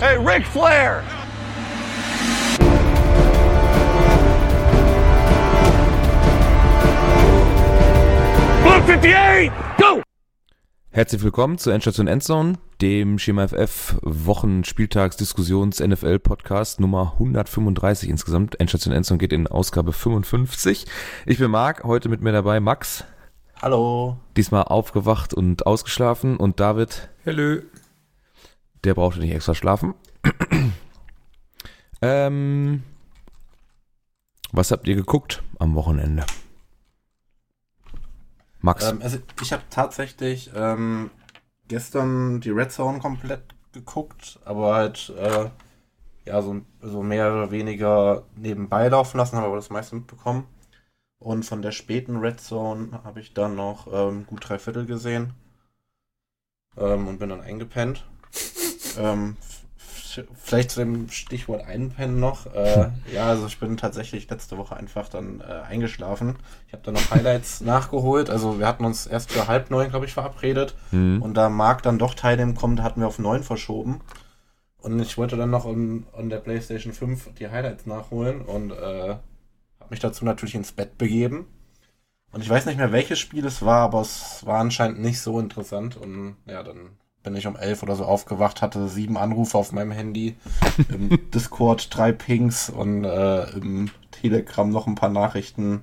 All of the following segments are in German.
Hey, Ric Flair! Blue 58, go! Herzlich willkommen zu Endstation Endzone, dem Schema FF Wochenspieltagsdiskussions NFL Podcast Nummer 135 insgesamt. Endstation Endzone geht in Ausgabe 55. Ich bin Marc, heute mit mir dabei Max. Hallo. Diesmal aufgewacht und ausgeschlafen und David. Hallo. Der brauchte nicht extra schlafen. ähm, was habt ihr geguckt am Wochenende? Max. Ähm, also ich habe tatsächlich ähm, gestern die Red Zone komplett geguckt, aber halt äh, ja so, so mehr oder weniger nebenbei laufen lassen, habe aber das meiste mitbekommen. Und von der späten Red Zone habe ich dann noch ähm, gut drei Viertel gesehen ähm, und bin dann eingepennt. Ähm, vielleicht zu dem Stichwort Einpennen noch. Äh, ja, also ich bin tatsächlich letzte Woche einfach dann äh, eingeschlafen. Ich habe dann noch Highlights nachgeholt. Also wir hatten uns erst für halb neun, glaube ich, verabredet. Mhm. Und da Marc dann doch teilnehmen kommt, hatten wir auf neun verschoben. Und ich wollte dann noch on, on der PlayStation 5 die Highlights nachholen und äh, habe mich dazu natürlich ins Bett begeben. Und ich weiß nicht mehr, welches Spiel es war, aber es war anscheinend nicht so interessant. Und ja, dann bin ich um elf oder so aufgewacht, hatte sieben Anrufe auf meinem Handy, im Discord drei Pings und äh, im Telegram noch ein paar Nachrichten.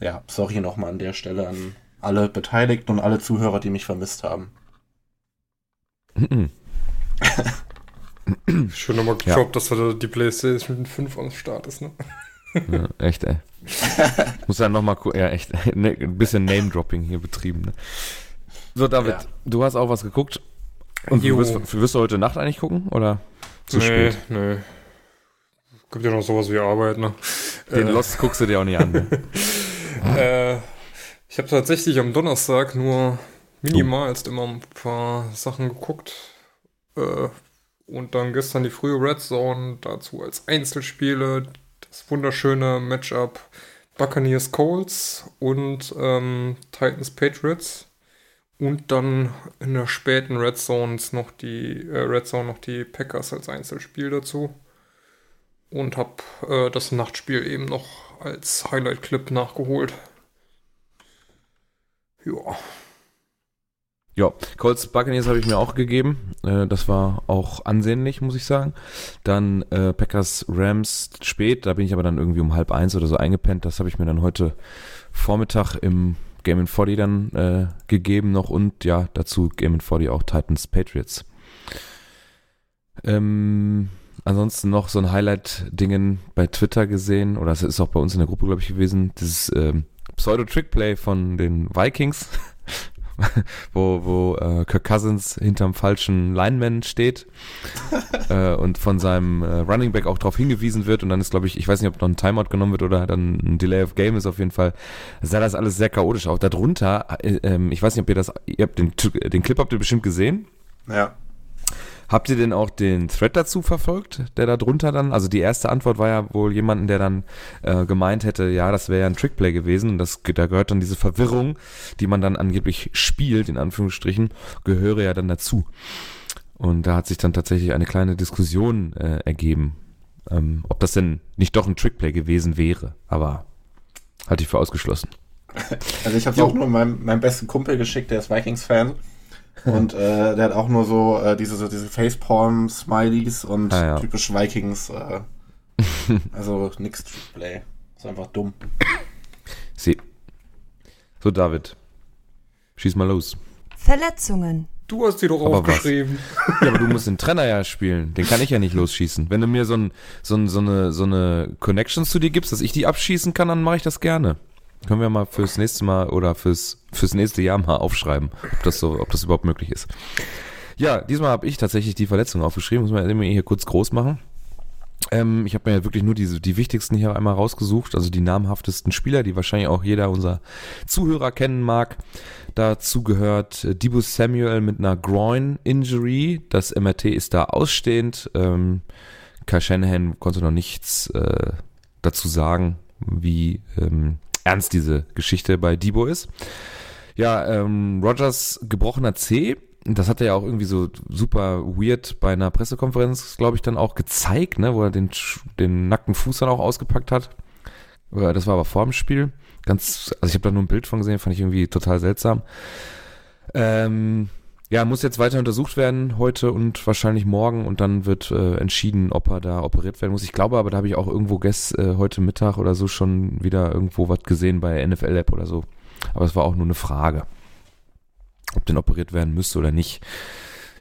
Ja, sorry nochmal an der Stelle an alle Beteiligten und alle Zuhörer, die mich vermisst haben. Mhm. Schön nochmal Ja. gedroppt, dass da die PlayStation 5 am Start ist, ne? Ja, echt, ey. Muss dann nochmal, ja, echt, ne, ein bisschen Name-Dropping hier betrieben. Ne? So, David, Ja. du hast auch was geguckt. Und wirst, wirst du heute Nacht eigentlich gucken? Oder zu nee, spät? nee. Gibt ja noch sowas wie Arbeit, ne? Den Äh, Lost guckst du dir auch nicht an. Ne? Äh, ich habe tatsächlich am Donnerstag nur minimalst immer ein paar Sachen geguckt. Äh, und dann gestern die frühe Red Zone dazu als Einzelspiele. Das wunderschöne Matchup Buccaneers Colts und ähm, Titans Patriots. Und dann in der späten Red Zones noch die äh, Red Zone noch die Packers als Einzelspiel dazu. Und habe äh, das Nachtspiel eben noch als Highlight-Clip nachgeholt. Ja. ja, Colts Buccaneers habe ich mir auch gegeben. Äh, das war auch ansehnlich, muss ich sagen. Dann äh, Packers Rams spät, da bin ich aber dann irgendwie um halb eins oder so eingepennt. Das habe ich mir dann heute Vormittag im Game 40 dann äh, gegeben noch und ja, dazu Game 40 auch Titans Patriots. Ähm, ansonsten noch so ein Highlight-Dingen bei Twitter gesehen, oder es ist auch bei uns in der Gruppe, glaube ich, gewesen, dieses ähm, Pseudo-Trick-Play von den Vikings, wo, wo äh, Kirk Cousins hinterm falschen Lineman steht äh, und von seinem äh, Running Back auch darauf hingewiesen wird und dann ist, glaube ich, ich weiß nicht, ob noch ein Timeout genommen wird oder dann ein Delay of Game ist auf jeden Fall, sah das alles sehr chaotisch aus. Darunter, äh, ähm, ich weiß nicht, ob ihr das, ihr habt den, den Clip habt ihr bestimmt gesehen. Ja. Habt ihr denn auch den Thread dazu verfolgt, der da drunter dann? Also die erste Antwort war ja wohl jemanden, der dann äh, gemeint hätte, ja, das wäre ja ein Trickplay gewesen. Und das, da gehört dann diese Verwirrung, die man dann angeblich spielt, in Anführungsstrichen, gehöre ja dann dazu. Und da hat sich dann tatsächlich eine kleine Diskussion äh, ergeben, ähm, ob das denn nicht doch ein Trickplay gewesen wäre. Aber halte ich für ausgeschlossen. Also ich habe auch nur meinem, meinem besten Kumpel geschickt, der ist Vikings-Fan. Und äh, der hat auch nur so äh, diese, so diese Facepalm-Smileys und Ah, ja. typisch Vikings. Äh, also nix Trickplay. Ist einfach dumm. Sie. So, David. Schieß mal los. Verletzungen. Du hast die doch Aber was? aufgeschrieben. Ja, aber du musst den Trenner ja spielen. Den kann ich ja nicht losschießen. Wenn du mir so, ein, so, ein, so, eine, so eine Connections zu dir gibst, dass ich die abschießen kann, dann mache ich das gerne. Können wir mal fürs nächste Mal oder fürs, fürs nächste Jahr mal aufschreiben, ob das so, ob das überhaupt möglich ist. Ja, diesmal habe ich tatsächlich die Verletzung aufgeschrieben. Muss man hier kurz groß machen. Ähm, ich habe mir wirklich nur diese, die wichtigsten hier einmal rausgesucht, also die namhaftesten Spieler, die wahrscheinlich auch jeder unserer Zuhörer kennen mag. Dazu gehört äh, Debo Samuel mit einer Groin-Injury. Das MRT ist da ausstehend. Ähm, Kai Shanahan konnte noch nichts äh, dazu sagen, wie ähm, ernst diese Geschichte bei Debo ist. Ja, ähm, Rogers gebrochener C. das hat er ja auch irgendwie so super weird bei einer Pressekonferenz, glaube ich, dann auch gezeigt, ne, wo er den, den nackten Fuß dann auch ausgepackt hat. Das war aber vor dem Spiel. Ganz, also ich habe da nur ein Bild von gesehen, fand ich irgendwie total seltsam. Ähm, ja, muss jetzt weiter untersucht werden heute und wahrscheinlich morgen und dann wird äh, entschieden, ob er da operiert werden muss. Ich glaube aber, da habe ich auch irgendwo gest, äh, heute Mittag oder so schon wieder irgendwo was gesehen bei NFL App oder so. Aber es war auch nur eine Frage, ob denn operiert werden müsste oder nicht.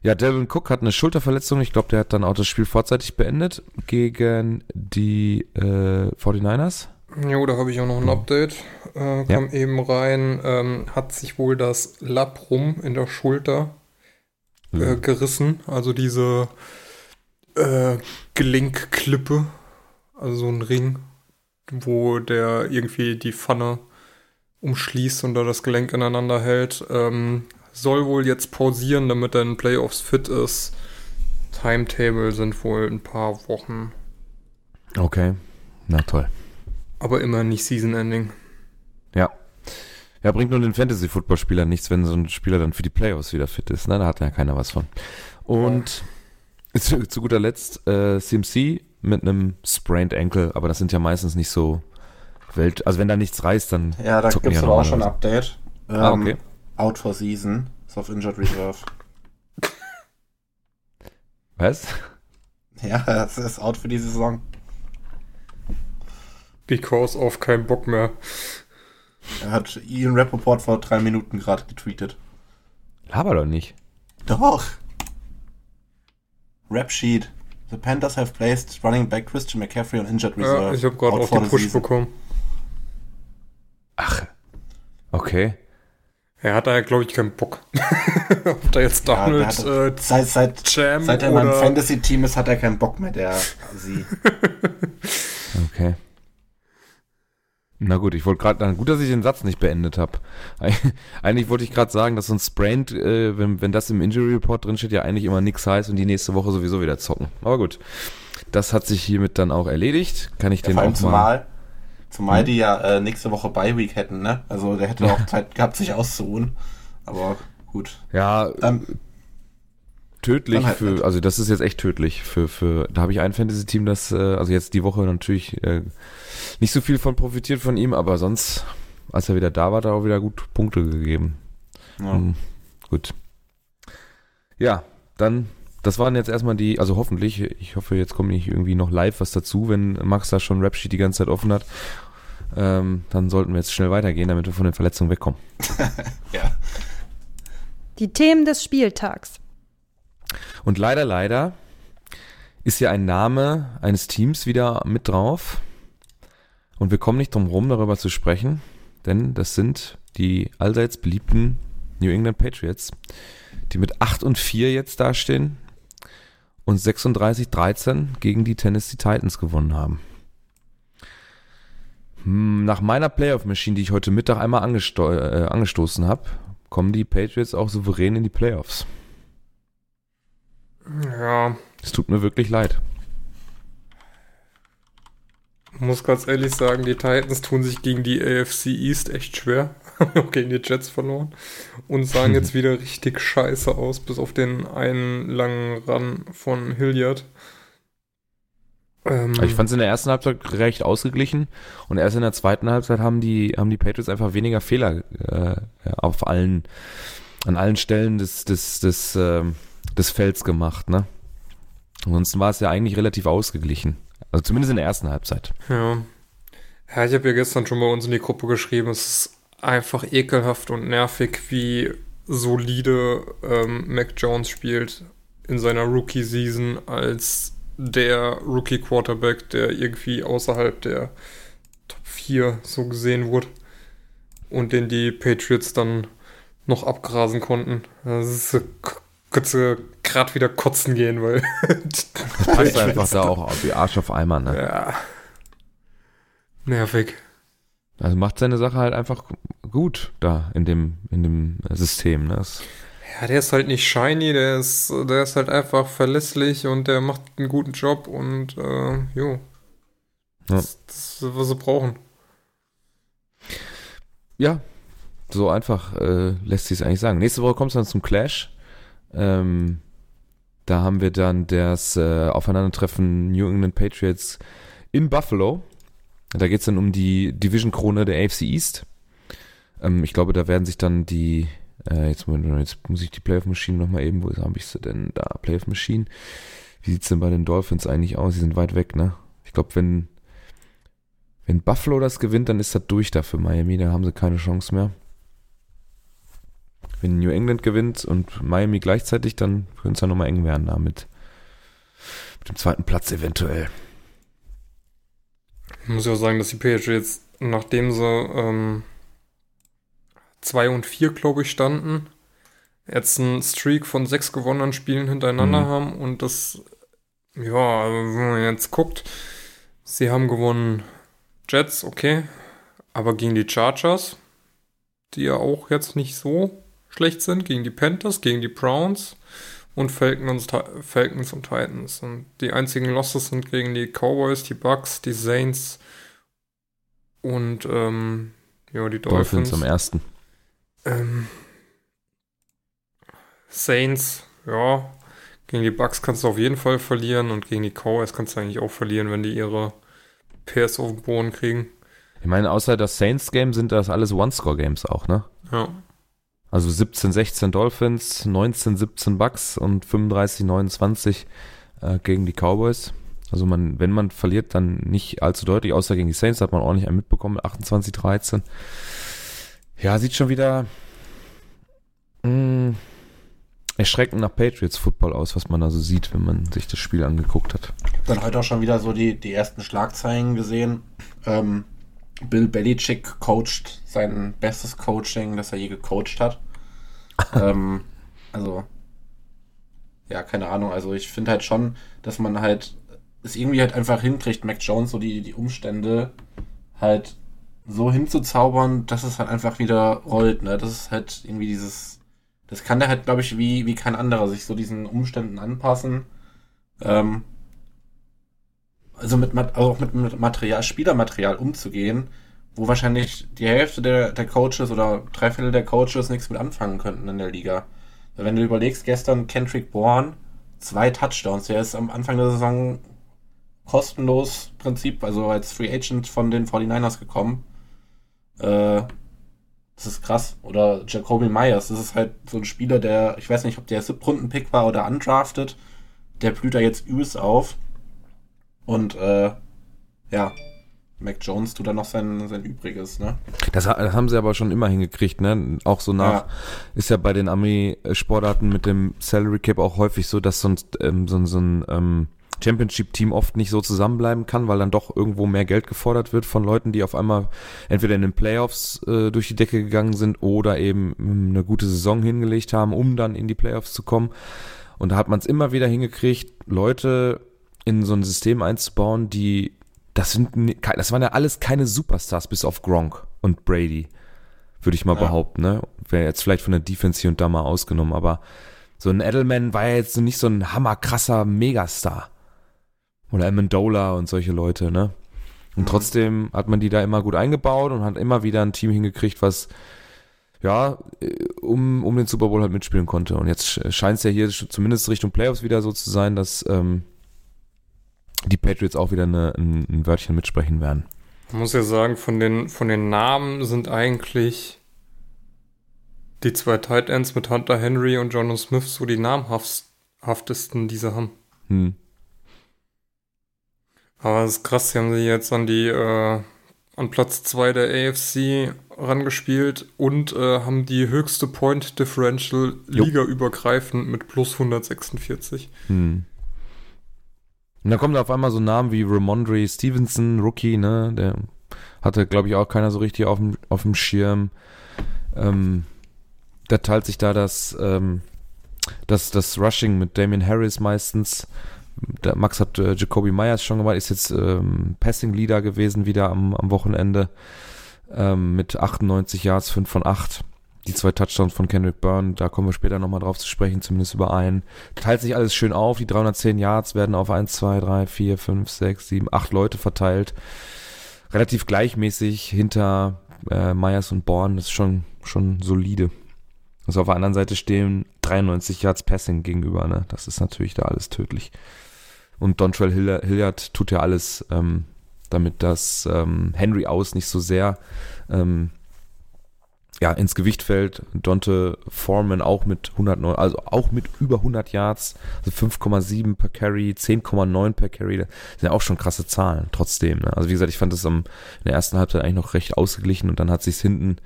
Ja, Devin Cook hat eine Schulterverletzung. Ich glaube, der hat dann auch das Spiel vorzeitig beendet gegen die äh, 49ers. Jo, da habe ich auch noch ein Update. Äh, kam ja. eben rein. Ähm, hat sich wohl das Labrum in der Schulter äh, gerissen. Also diese äh, Gelenkklippe. Also so ein Ring, wo der irgendwie die Pfanne umschließt und da das Gelenk ineinander hält. Ähm, soll wohl jetzt pausieren, damit er in Playoffs fit ist. Timetable sind wohl ein paar Wochen. Okay, na toll. Aber immer nicht Season Ending. Ja. Ja, bringt nur den Fantasy-Football-Spieler nichts, wenn so ein Spieler dann für die Playoffs wieder fit ist. Ne? Da hat ja keiner was von. Und ja. zu, zu, guter Letzt äh, CMC mit einem Sprained Ankle, aber das sind ja meistens nicht so Welt. Also wenn da nichts reißt, dann. Ja, da gibt es aber auch schon ein Update. Ähm, ah, okay. Out for Season. Ist auf Injured Reserve. Was? Ja, es ist out für die Saison. Because of kein Bock mehr. Er hat Ian Rappaport vor drei Minuten gerade getweetet. Aber doch nicht. Doch. Rap Sheet. The Panthers have placed running back Christian McCaffrey on injured reserve. Ja, ich habe gerade auch den Push season. bekommen. Ach. Okay. Er hat da, glaube ich, keinen Bock. Ob da jetzt Donald, ja, äh, seit, seit, Jam seit er in meinem Fantasy-Team ist, hat er keinen Bock mehr, der sie. okay. Na gut, ich wollte gerade, gut, dass ich den Satz nicht beendet habe. Eigentlich wollte ich gerade sagen, dass so ein Sprained, äh, wenn, wenn das im Injury Report drin steht, ja eigentlich immer nichts heißt und die nächste Woche sowieso wieder zocken. Aber gut, das hat sich hiermit dann auch erledigt. Kann ich ja, den auch zumal, mal... Zumal hm? die ja äh, nächste Woche Bye Week hätten, ne? Also der hätte auch Zeit gehabt, sich auszuruhen. Aber gut. Ja, dann, tödlich halt für, nicht. also das ist jetzt echt tödlich für, für, da habe ich ein Fantasy-Team, das, äh, also jetzt die Woche natürlich äh, nicht so viel von profitiert von ihm, aber sonst, als er wieder da war, hat er auch wieder gut Punkte gegeben. Ja. Hm, gut. Ja, dann, das waren jetzt erstmal die, also hoffentlich, ich hoffe, jetzt kommt nicht irgendwie noch live was dazu, wenn Max da schon Rapsheet die ganze Zeit offen hat. Ähm, dann sollten wir jetzt schnell weitergehen, damit wir von den Verletzungen wegkommen. ja. Die Themen des Spieltags. Und leider, leider ist ja ein Name eines Teams wieder mit drauf. Und wir kommen nicht drum rum, darüber zu sprechen, denn das sind die allseits beliebten New England Patriots, die mit 8 und 4 jetzt dastehen und 36-13 gegen die Tennessee Titans gewonnen haben. Hm, nach meiner Playoff-Machine, die ich heute Mittag einmal angesto äh, angestoßen habe, kommen die Patriots auch souverän in die Playoffs. Ja. Es tut mir wirklich leid. Ich muss ganz ehrlich sagen, die Titans tun sich gegen die AFC East echt schwer. Haben gegen die Jets verloren. Und sahen jetzt wieder richtig scheiße aus, bis auf den einen langen Run von Hilliard. Ähm, ich fand es in der ersten Halbzeit recht ausgeglichen und erst in der zweiten Halbzeit haben die, haben die Patriots einfach weniger Fehler äh, auf allen, an allen Stellen des, des, des, äh, des Felds gemacht, ne? Ansonsten war es ja eigentlich relativ ausgeglichen. Also zumindest in der ersten Halbzeit. Ja. Ja, ich habe ja gestern schon bei uns in die Gruppe geschrieben, es ist einfach ekelhaft und nervig, wie solide ähm, Mac Jones spielt in seiner Rookie-Season als der Rookie-Quarterback, der irgendwie außerhalb der Top 4 so gesehen wurde und den die Patriots dann noch abgrasen konnten. Das ist kurze gerade wieder kotzen gehen, weil. passt einfach da auch wie Arsch auf Eimer, ne? Ja. Nervig. Also macht seine Sache halt einfach gut da in dem, in dem System, ne? Das ja, der ist halt nicht shiny, der ist, der ist halt einfach verlässlich und der macht einen guten Job und äh, jo. Ja. Das, das ist, was sie brauchen. Ja, so einfach äh, lässt sich es eigentlich sagen. Nächste Woche kommt es dann zum Clash Ähm, da haben wir dann das äh, Aufeinandertreffen New England Patriots in Buffalo. Da geht's dann um die Division-Krone der AFC East. Ähm, ich glaube, da werden sich dann die, äh, jetzt, Moment, jetzt muss ich die Playoff-Maschine nochmal eben, wo habe ich sie denn da? Playoff-Maschine. Wie sieht's denn bei den Dolphins eigentlich aus? Sie sind weit weg, ne? Ich glaube, wenn, wenn Buffalo das gewinnt, dann ist das durch da für Miami, da haben sie keine Chance mehr. Wenn New England gewinnt und Miami gleichzeitig, dann könnte es ja nochmal eng werden damit. Mit dem zweiten Platz eventuell. Ich muss ja auch sagen, dass die Patriots, nachdem sie ähm, 2 und 4, glaube ich, standen, jetzt einen Streak von sechs gewonnenen Spielen hintereinander Mhm. haben und das, ja, wenn man jetzt guckt, sie haben gewonnen Jets, okay, aber gegen die Chargers, die ja auch jetzt nicht so schlecht sind, gegen die Panthers, gegen die Browns und Falcons, Falcons und Titans. Und die einzigen Losses sind gegen die Cowboys, die Bucks, die Saints und ähm, ja, die Dolphins. Dolphins am ersten. Ähm, Saints, ja, gegen die Bucks kannst du auf jeden Fall verlieren und gegen die Cowboys kannst du eigentlich auch verlieren, wenn die ihre PS auf den Boden kriegen. Ich meine, außer das Saints-Game sind das alles One-Score-Games auch, ne? Ja. Also 17, 16 Dolphins, 19, 17 Bucks und 35, 29 äh, gegen die Cowboys. Also man, wenn man verliert, dann nicht allzu deutlich, außer gegen die Saints hat man ordentlich einen mitbekommen, 28, 13. Ja, sieht schon wieder mh, erschreckend nach Patriots Football aus, was man da so sieht, wenn man sich das Spiel angeguckt hat. Dann heute auch schon wieder so die, die ersten Schlagzeilen gesehen. Ähm, Bill Belichick coacht sein bestes Coaching, das er je gecoacht hat. ähm, also, ja, keine Ahnung. Also ich finde halt schon, dass man halt es irgendwie halt einfach hinkriegt, Mac Jones so die, die Umstände halt so hinzuzaubern, dass es halt einfach wieder rollt, ne? Das ist halt irgendwie dieses, das kann der halt, glaube ich, wie, wie kein anderer sich so diesen Umständen anpassen. Ähm, also mit, auch mit, Material, Spielermaterial umzugehen, wo wahrscheinlich die Hälfte der, der Coaches oder drei Viertel der Coaches nichts mit anfangen könnten in der Liga. Wenn du überlegst, gestern Kendrick Bourne, zwei Touchdowns, der ist am Anfang der Saison kostenlos Prinzip, also als Free Agent von den 49ers gekommen. Äh, das ist krass. Oder Jacoby Myers, das ist halt so ein Spieler, der, ich weiß nicht, ob der Siebtrunden-Pick war oder undrafted, der blüht da jetzt übelst auf. Und äh, ja, Mac Jones tut da noch sein, sein Übriges, ne? Das, das haben sie aber schon immer hingekriegt, ne? Auch so nach, Ja. ist ja bei den Armee-Sportarten mit dem Salary Cap auch häufig so, dass sonst ähm, so, ein- so ein ähm, Championship-Team oft nicht so zusammenbleiben kann, weil dann doch irgendwo mehr Geld gefordert wird von Leuten, die auf einmal entweder in den Playoffs äh, durch die Decke gegangen sind oder eben ähm, eine gute Saison hingelegt haben, um dann in die Playoffs zu kommen. Und da hat man es immer wieder hingekriegt, Leute in so ein System einzubauen, die das sind das waren ja alles keine Superstars bis auf Gronk und Brady, würde ich mal Ja. behaupten, ne? Wäre jetzt vielleicht von der Defense hier und da mal ausgenommen, aber so ein Edelman war ja jetzt nicht so ein hammerkrasser Megastar. Oder Amendola und solche Leute, ne? Und Mhm. trotzdem hat man die da immer gut eingebaut und hat immer wieder ein Team hingekriegt, was ja, äh, um, um den Super Bowl halt mitspielen konnte. Und jetzt scheint es ja hier zumindest Richtung Playoffs wieder so zu sein, dass ähm, die Patriots auch wieder eine, ein, ein Wörtchen mitsprechen werden. Man muss ja sagen, von den, von den Namen sind eigentlich die zwei Tight Ends mit Hunter Henry und Jono Smith so die namhaftesten, die sie haben. Hm. Aber es ist krass, sie haben sie jetzt an die, äh, an Platz 2 der AFC rangespielt und äh, haben die höchste Point Differential ligaübergreifend mit plus 146. Hm. Und dann kommen da auf einmal so Namen wie Ramondre Stevenson, Rookie, ne? Der hatte, glaube ich, auch keiner so richtig auf dem, auf dem Schirm. Ähm, da teilt sich da das, ähm, das, das Rushing mit Damian Harris meistens. Der Max hat äh, Jacoby Myers schon gemacht, ist jetzt ähm, Passing Leader gewesen wieder am, am Wochenende ähm, mit 98 Yards, 5 von 8. Die zwei Touchdowns von Kendrick Byrne, da kommen wir später nochmal drauf zu sprechen, zumindest über einen. Teilt sich alles schön auf, die 310 Yards werden auf 1, 2, 3, 4, 5, 6, 7, 8 Leute verteilt. Relativ gleichmäßig hinter äh, Myers und Bourne, das ist schon, schon solide. Also auf der anderen Seite stehen 93 Yards Passing gegenüber, ne? Das ist natürlich da alles tödlich. Und Dontrell Hilliard tut ja alles, ähm, damit das ähm, Henry aus nicht so sehr ähm, ja, ins Gewicht fällt. Dante Foreman auch mit 109, also auch mit über 100 Yards, also 5,7 per Carry, 10,9 per Carry, das sind ja auch schon krasse Zahlen trotzdem. Ne? Also wie gesagt, ich fand das am, in der ersten Halbzeit eigentlich noch recht ausgeglichen und dann hat sich's hinten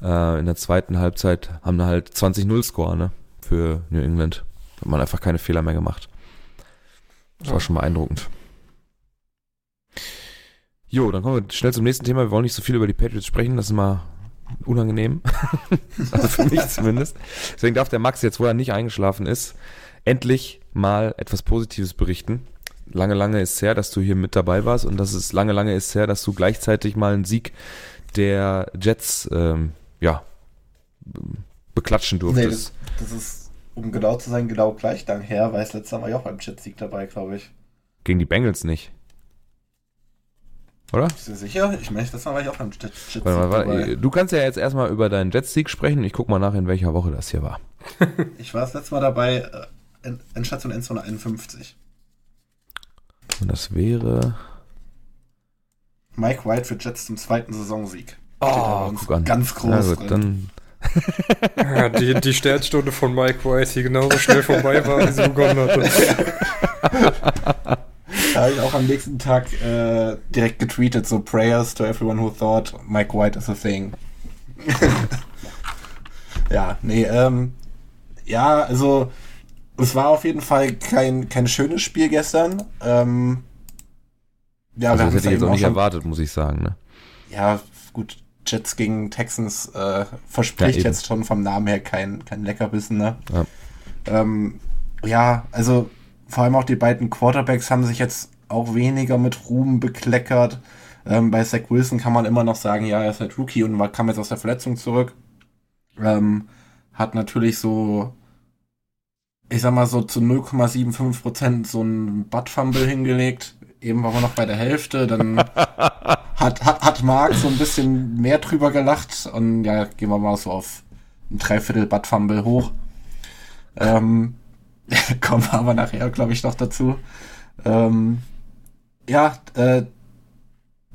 äh, in der zweiten Halbzeit haben wir halt 20-0 Score ne? für New England. Hat man einfach keine Fehler mehr gemacht. Das war schon beeindruckend. Jo, dann kommen wir schnell zum nächsten Thema. Wir wollen nicht so viel über die Patriots sprechen. Das ist mal unangenehm. also für mich zumindest. Deswegen darf der Max jetzt, wo er nicht eingeschlafen ist, endlich mal etwas Positives berichten. Lange, lange ist her, dass du hier mit dabei warst und das ist lange, lange ist her, dass du gleichzeitig mal einen Sieg der Jets, ähm, ja, beklatschen durftest. Nee, das, das, ist, um genau zu sein, genau gleich lang her, weil es letztes Mal ja auch beim Jets-Sieg dabei, glaube ich. Gegen die Bengals nicht. Oder? Bist du sicher? Ich meine, das war ich auch beim Jets-Sieg warte, warte, Du kannst ja jetzt erstmal über deinen Jets-Sieg sprechen ich guck mal nach, in welcher Woche das hier war. ich war das letzte Mal dabei, äh, Endstation Endzone 51. Und das wäre... Mike White für Jets zum zweiten Saisonsieg. Oh, guck an. Ganz groß. Gut, dann ja, die, die Sternstunde von Mike White, die genauso schnell vorbei war, wie sie begonnen hatte. Da habe ich auch am nächsten Tag äh, direkt getweetet, so Prayers to everyone who thought Mike White is a thing. ja, nee, ähm, ja, also es war auf jeden Fall kein, kein schönes Spiel gestern. Ähm, ja, also das hätte ich jetzt auch nicht erwartet, muss ich sagen. Ne? Ja, gut, Jets gegen Texans äh, verspricht ja, jetzt schon vom Namen her kein, kein Leckerbissen. Ne? Ja. Ähm, ja, also vor allem auch die beiden Quarterbacks haben sich jetzt auch weniger mit Ruhm bekleckert. Ähm, bei Zach Wilson kann man immer noch sagen, ja, er ist halt Rookie und kam jetzt aus der Verletzung zurück. Ähm, hat natürlich so, ich sag mal so zu 0,75 Prozent so ein Butt-Fumble hingelegt. Eben waren wir noch bei der Hälfte, dann hat, hat, hat Mark so ein bisschen mehr drüber gelacht und ja, gehen wir mal so auf ein Dreiviertel Butt-Fumble hoch. Ähm, kommen wir aber nachher, glaube ich, noch dazu. Ähm, ja, äh,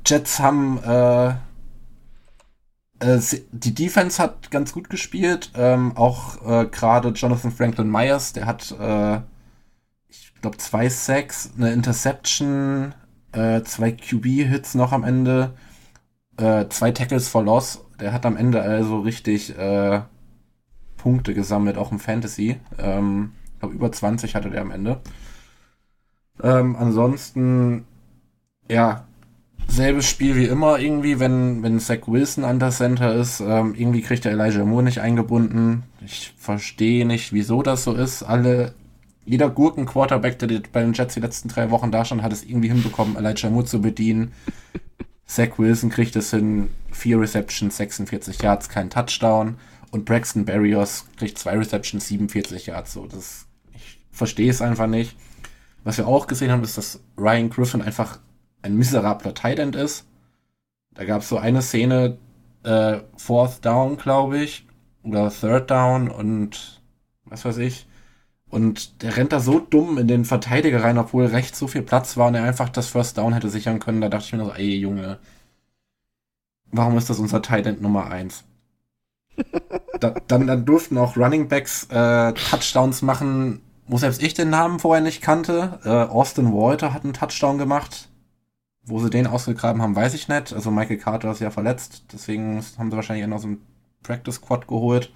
Jets haben äh, äh, die Defense hat ganz gut gespielt. Ähm, auch äh, gerade Jonathan Franklin Myers, der hat, äh, ich glaube, zwei Sacks, eine Interception, äh, zwei QB-Hits noch am Ende, äh, zwei Tackles for Loss. Der hat am Ende also richtig äh, Punkte gesammelt, auch im Fantasy. Ähm, glaube, über 20 hatte der am Ende. Ähm, ansonsten, ja, selbes Spiel wie immer irgendwie, wenn, wenn Zach Wilson an der Center ist. Ähm, irgendwie kriegt der Elijah Moore nicht eingebunden. Ich verstehe nicht, wieso das so ist. Alle jeder Gurken-Quarterback, der bei den Jets die letzten drei Wochen da stand, hat es irgendwie hinbekommen, Elijah Moore zu bedienen. Zach Wilson kriegt es hin, vier Receptions, 46 Yards, kein Touchdown. Und Braxton Berrios kriegt zwei Receptions, 47 Yards. So, das, verstehe es einfach nicht. Was wir auch gesehen haben, ist, dass Ryan Griffin einfach ein miserabler Tight End ist. Da gab es so eine Szene, äh, Fourth Down, glaube ich, oder Third Down und was weiß ich und der rennt da so dumm in den Verteidiger rein, obwohl rechts so viel Platz war und er einfach das First Down hätte sichern können. Da dachte ich mir so, ey Junge, warum ist das unser Tight End Nummer 1? da, dann, dann durften auch Running Backs äh, Touchdowns machen, wo selbst ich den Namen vorher nicht kannte. Äh, Austin Walter hat einen Touchdown gemacht. Wo sie den ausgegraben haben, weiß ich nicht. Also Michael Carter ist ja verletzt, deswegen haben sie wahrscheinlich einen aus dem Practice Squad geholt.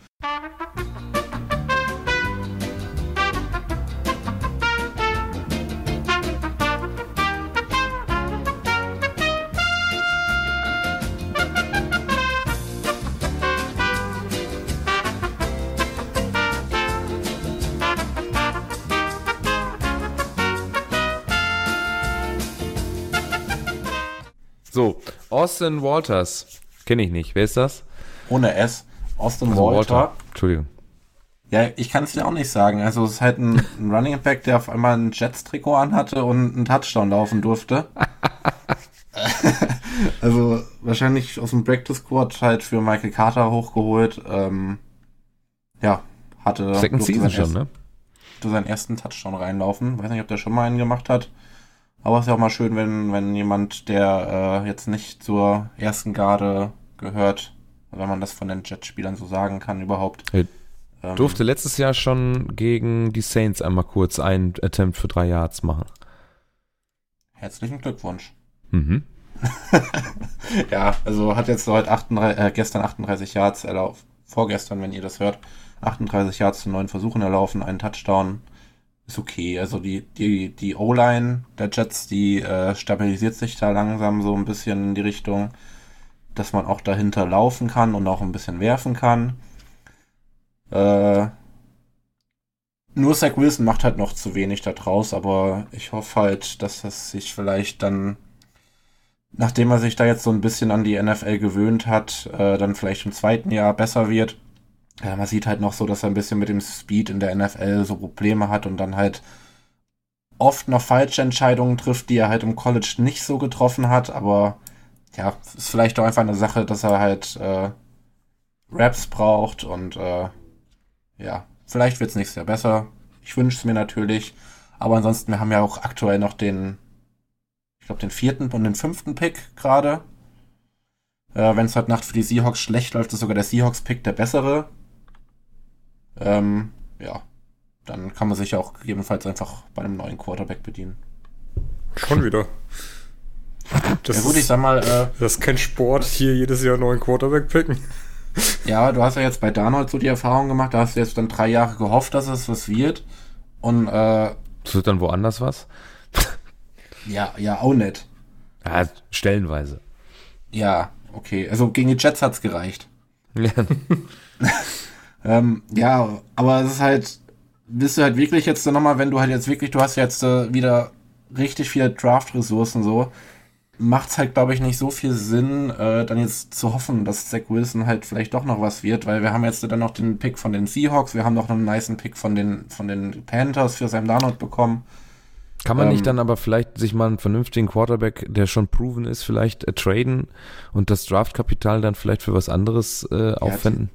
So, Austin Walters. Kenne ich nicht. Wer ist das? Ohne S. Austin also Walter. Walter. Entschuldigung. Ja, ich kann es dir auch nicht sagen. Also es ist halt ein, ein Running Back, der auf einmal ein Jets-Trikot anhatte und einen Touchdown laufen durfte. also wahrscheinlich aus dem Practice Squad halt für Michael Carter hochgeholt. Ähm, ja, hatte Second Season schon, ne? durfte seinen ersten Touchdown reinlaufen. Weiß nicht, ob der schon mal einen gemacht hat. Aber es ist ja auch mal schön, wenn, wenn jemand, der äh, jetzt nicht zur ersten Garde gehört, wenn man das von den Jet-Spielern so sagen kann überhaupt. Ja, Ähm, Durfte letztes Jahr schon gegen die Saints einmal kurz einen Attempt für drei Yards machen. Herzlichen Glückwunsch. Mhm. Ja, also hat jetzt heute 38, äh, gestern 38 Yards erlaufen, vorgestern, wenn ihr das hört, 38 Yards zu neun Versuchen erlaufen, einen Touchdown. Ist okay. Also die, die, die O-Line der Jets, die äh, stabilisiert sich da langsam so ein bisschen in die Richtung, dass man auch dahinter laufen kann und auch ein bisschen werfen kann. Äh, nur Zach Wilson macht halt noch zu wenig da draus, aber ich hoffe halt, dass das sich vielleicht dann nachdem er sich da jetzt so ein bisschen an die NFL gewöhnt hat, äh, dann vielleicht im zweiten Jahr besser wird. Ja, man sieht halt noch so, dass er ein bisschen mit dem Speed in der NFL so Probleme hat und dann halt oft noch falsche Entscheidungen trifft, die er halt im College nicht so getroffen hat, aber ja, ist vielleicht auch einfach eine Sache, dass er halt äh, Raps braucht und äh, ja, vielleicht wird's nächstes Jahr besser. Ich wünsche es mir natürlich, aber ansonsten, wir haben ja auch aktuell noch den ich glaube, den vierten und den fünften Pick gerade. Äh, Wenn es heute Nacht für die Seahawks schlecht läuft, ist sogar der Seahawks-Pick der bessere. Ähm, ja. Dann kann man sich auch gegebenenfalls einfach bei einem neuen Quarterback bedienen. Schon wieder. Das, ja gut, ich sag mal, äh, das ist kein Sport, hier jedes Jahr einen neuen Quarterback picken. ja, du hast ja jetzt bei Darnold so die Erfahrung gemacht, da hast du jetzt dann drei Jahre gehofft, dass es was wird. Und äh, Das wird dann woanders was? ja, ja, auch nicht. Ja, stellenweise. Ja, okay. Also gegen die Jets hat's gereicht. Ja. Ähm, ja, aber es ist halt, bist du halt wirklich jetzt nochmal, wenn du halt jetzt wirklich, du hast jetzt äh, wieder richtig viele Draft-Ressourcen so, macht's halt, glaube ich, nicht so viel Sinn, äh, dann jetzt zu hoffen, dass Zach Wilson halt vielleicht doch noch was wird, weil wir haben jetzt dann noch den Pick von den Seahawks, wir haben noch einen niceen Pick von den, von den Panthers für Sam Darnold bekommen. Kann man Ähm, nicht dann aber vielleicht sich mal einen vernünftigen Quarterback, der schon proven ist, vielleicht äh, traden und das Draftkapital dann vielleicht für was anderes äh, aufwenden?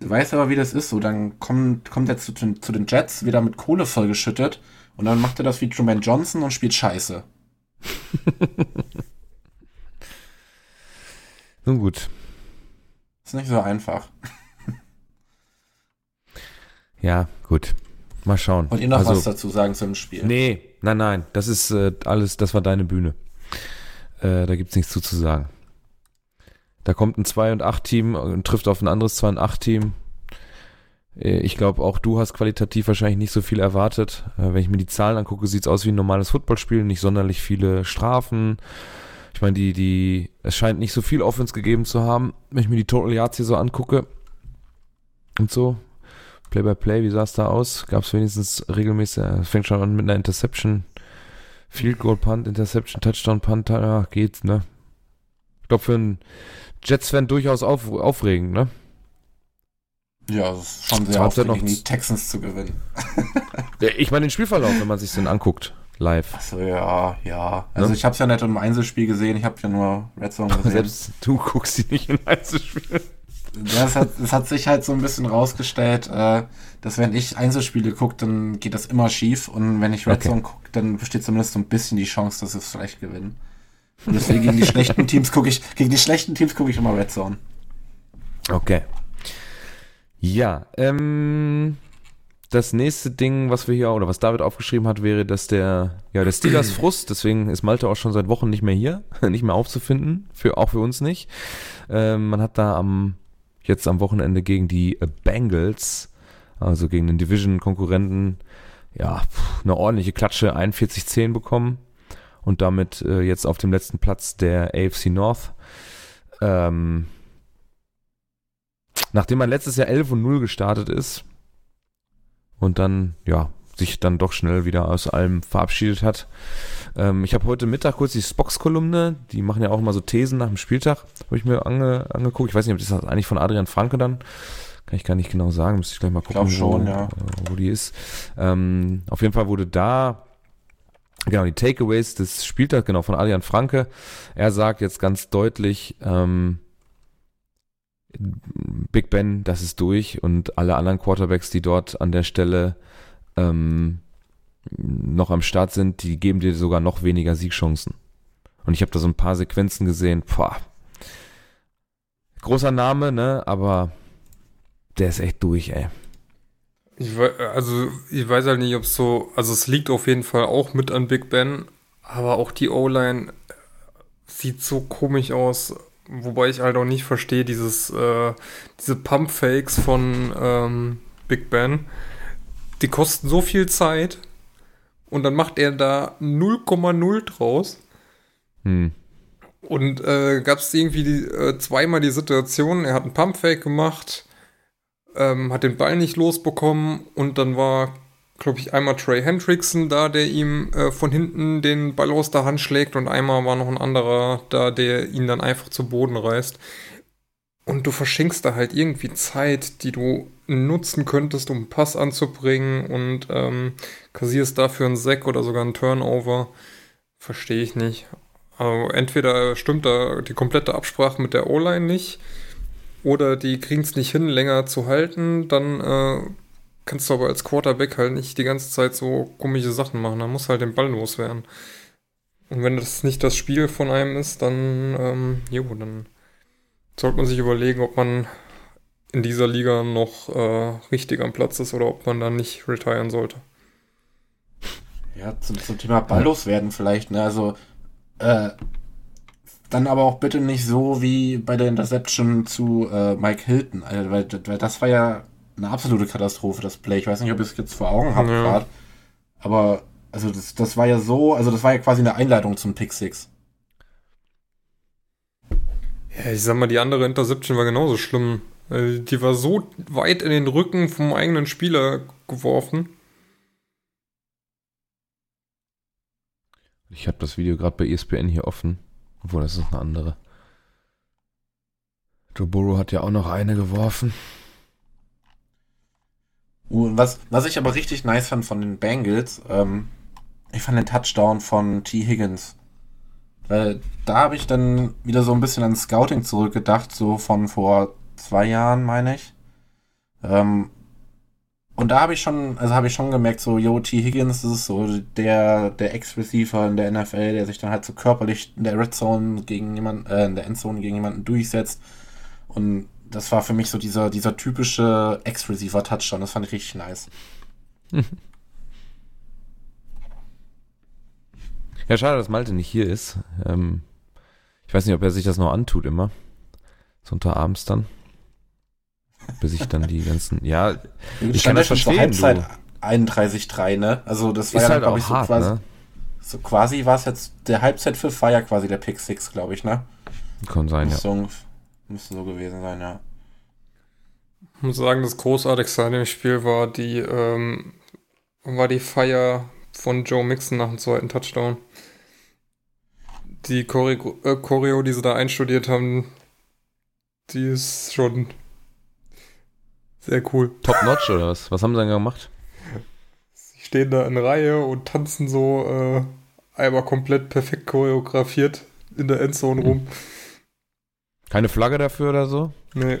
Du weißt aber, wie das ist, so, dann kommt, kommt er zu, den- zu den Jets wieder mit Kohle vollgeschüttet und dann macht er das wie Truman Johnson und spielt Scheiße. Nun gut. Ist nicht so einfach. Ja, gut. Mal schauen. Und ihr noch also, was dazu sagen zum Spiel? Nee, nein, nein. Das ist äh, alles, das war deine Bühne. Äh, da gibt's nichts zu, zu sagen. Da kommt ein 2 und 8 Team und trifft auf ein anderes 2 und 8 Team. Äh, Ich glaube, auch du hast qualitativ wahrscheinlich nicht so viel erwartet. Äh, Wenn ich mir die Zahlen angucke, sieht's aus wie ein normales Footballspiel, nicht sonderlich viele Strafen. Ich meine, die, die, es scheint nicht so viel Offense gegeben zu haben, wenn ich mir die Total Yards hier so angucke. Und so. Play by Play, wie sah es da aus? Gab es wenigstens regelmäßig, äh, fängt schon an mit einer Interception. Field Goal Punt, Interception, Touchdown Punt, ja, geht, ne? Ich glaube, für einen Jets-Fan durchaus auf, aufregend, ne? Ja, es ist schon sehr aufregend, noch- die Texans zu gewinnen. Ich meine den Spielverlauf, wenn man sich den anguckt, live. Achso, ja, ja. Also Ne? ich habe es ja nicht im Einzelspiel gesehen, ich habe ja nur Red Zone gesehen. Selbst du guckst sie nicht in Einzelspielen. Ja, es, hat, es hat sich halt so ein bisschen rausgestellt, äh, dass wenn ich Einzelspiele gucke, dann geht das immer schief. Und wenn ich Red Okay. Zone gucke, dann besteht zumindest so ein bisschen die Chance, dass wir es vielleicht gewinnen. Und deswegen gegen die schlechten Teams gucke ich, gegen die schlechten Teams gucke ich immer Red Zone. Okay. Ja, ähm, das nächste Ding, was wir hier, oder was David aufgeschrieben hat, wäre, dass der, ja, der Steelers Frust, deswegen ist Malte auch schon seit Wochen nicht mehr hier, nicht mehr aufzufinden, für, auch für uns nicht. Ähm, man hat da am, jetzt am Wochenende gegen die Bengals, also gegen den Division-Konkurrenten, ja, eine ordentliche Klatsche, 41-10 bekommen und damit äh, jetzt auf dem letzten Platz der AFC North. Ähm, nachdem man letztes Jahr 11 und 0 gestartet ist und dann, ja, sich dann doch schnell wieder aus allem verabschiedet hat. Ähm, ich habe heute Mittag kurz die Spox-Kolumne, die machen ja auch immer so Thesen nach dem Spieltag, habe ich mir ange, angeguckt. Ich weiß nicht, ob das ist eigentlich von Adrian Franke dann. Kann ich gar nicht genau sagen, müsste ich gleich mal gucken, schon, wo, ja. äh, wo die ist. Ähm, auf jeden Fall wurde da Genau, die Takeaways des Spieltags, genau, von Adrian Franke. Er sagt jetzt ganz deutlich, ähm, Big Ben, das ist durch und alle anderen Quarterbacks, die dort an der Stelle ähm, noch am Start sind, die geben dir sogar noch weniger Siegchancen. Und ich habe da so ein paar Sequenzen gesehen. Boah. Großer Name, ne? Aber der ist echt durch, ey. Ich weiß, also ich weiß halt nicht, ob es so, also es liegt auf jeden Fall auch mit an Big Ben, aber auch die O-Line sieht so komisch aus, wobei ich halt auch nicht verstehe, dieses, äh, diese Pump-Fakes von ähm, Big Ben, die kosten so viel Zeit und dann macht er da 0,0 draus. Hm. Und äh, gab es irgendwie die, äh, zweimal die Situation, er hat einen Pumpfake gemacht, ähm, hat den Ball nicht losbekommen und dann war, glaube ich, einmal Trey Hendrickson da, der ihm äh, von hinten den Ball aus der Hand schlägt und einmal war noch ein anderer da, der ihn dann einfach zu Boden reißt. Und du verschenkst da halt irgendwie Zeit, die du nutzen könntest, um einen Pass anzubringen und ähm, kassierst dafür einen Sack oder sogar einen Turnover. Verstehe ich nicht. Also entweder stimmt da die komplette Absprache mit der O-Line nicht oder die kriegen es nicht hin, länger zu halten, dann äh, kannst du aber als Quarterback halt nicht die ganze Zeit so komische Sachen machen. Dann muss halt den Ball loswerden. Und wenn das nicht das Spiel von einem ist, dann, ähm, jo, dann sollte man sich überlegen, ob man in dieser Liga noch äh, richtig am Platz ist oder ob man dann nicht retiren sollte. Ja, zum, zum Thema Balllos werden vielleicht, ne? Also, äh, dann aber auch bitte nicht so wie bei der Interception zu äh, Mike Hilton, also, weil, weil das war ja eine absolute Katastrophe, das Play. Ich weiß nicht, ob ihr es jetzt vor Augen habt Ja. gerade. Aber, also das, das war ja so, also das war ja quasi eine Einleitung zum Pick Six. Ja, ich sag mal, die andere Interception war genauso schlimm. Äh, Die war so weit in den Rücken vom eigenen Spieler geworfen. Ich habe das Video gerade bei ESPN hier offen. Obwohl, das ist eine andere. Joe Burrow hat ja auch noch eine geworfen. Und was, was ich aber richtig nice fand von den Bengals, ähm, ich fand den Touchdown von T. Higgins. Weil da habe ich dann wieder so ein bisschen an Scouting zurückgedacht, so von vor zwei Jahren, meine ich. Ähm, und da habe ich schon, also habe ich schon gemerkt, so, yo, T. Higgins, das ist so der, der Ex-Receiver in der NFL, der sich dann halt so körperlich in der Red Zone gegen jemanden, äh, in der Endzone gegen jemanden durchsetzt. Und das war für mich so dieser, dieser typische Ex-Receiver-Touchdown. Das fand ich richtig nice. Ja, schade, dass Malte nicht hier ist. Ähm, ich weiß nicht, ob er sich das noch antut immer. So unter abends dann. Bis ich dann die ganzen. Ja, ich kann Stand ja das schon zur verstehen, Halbzeit 31-3, ne? Also das war ist ja, halt glaube auch ich, so hart, quasi, ne? so quasi war es jetzt, der Halbzeitpfiff war ja quasi der Pick 6, glaube ich, ne? Kann sein, ja. Müsste, so, müsste so gewesen sein, ja. Ich muss sagen, das Großartigste an dem Spiel war die, ähm, war die Feier von Joe Mixon nach dem zweiten Touchdown. Die Choreo, äh, Choreo, die sie da einstudiert haben, die ist schon sehr cool. Top Notch oder was? Was haben sie dann gemacht? Sie stehen da in Reihe und tanzen so äh, einmal komplett perfekt choreografiert in der Endzone rum. Keine Flagge dafür oder so? Nee.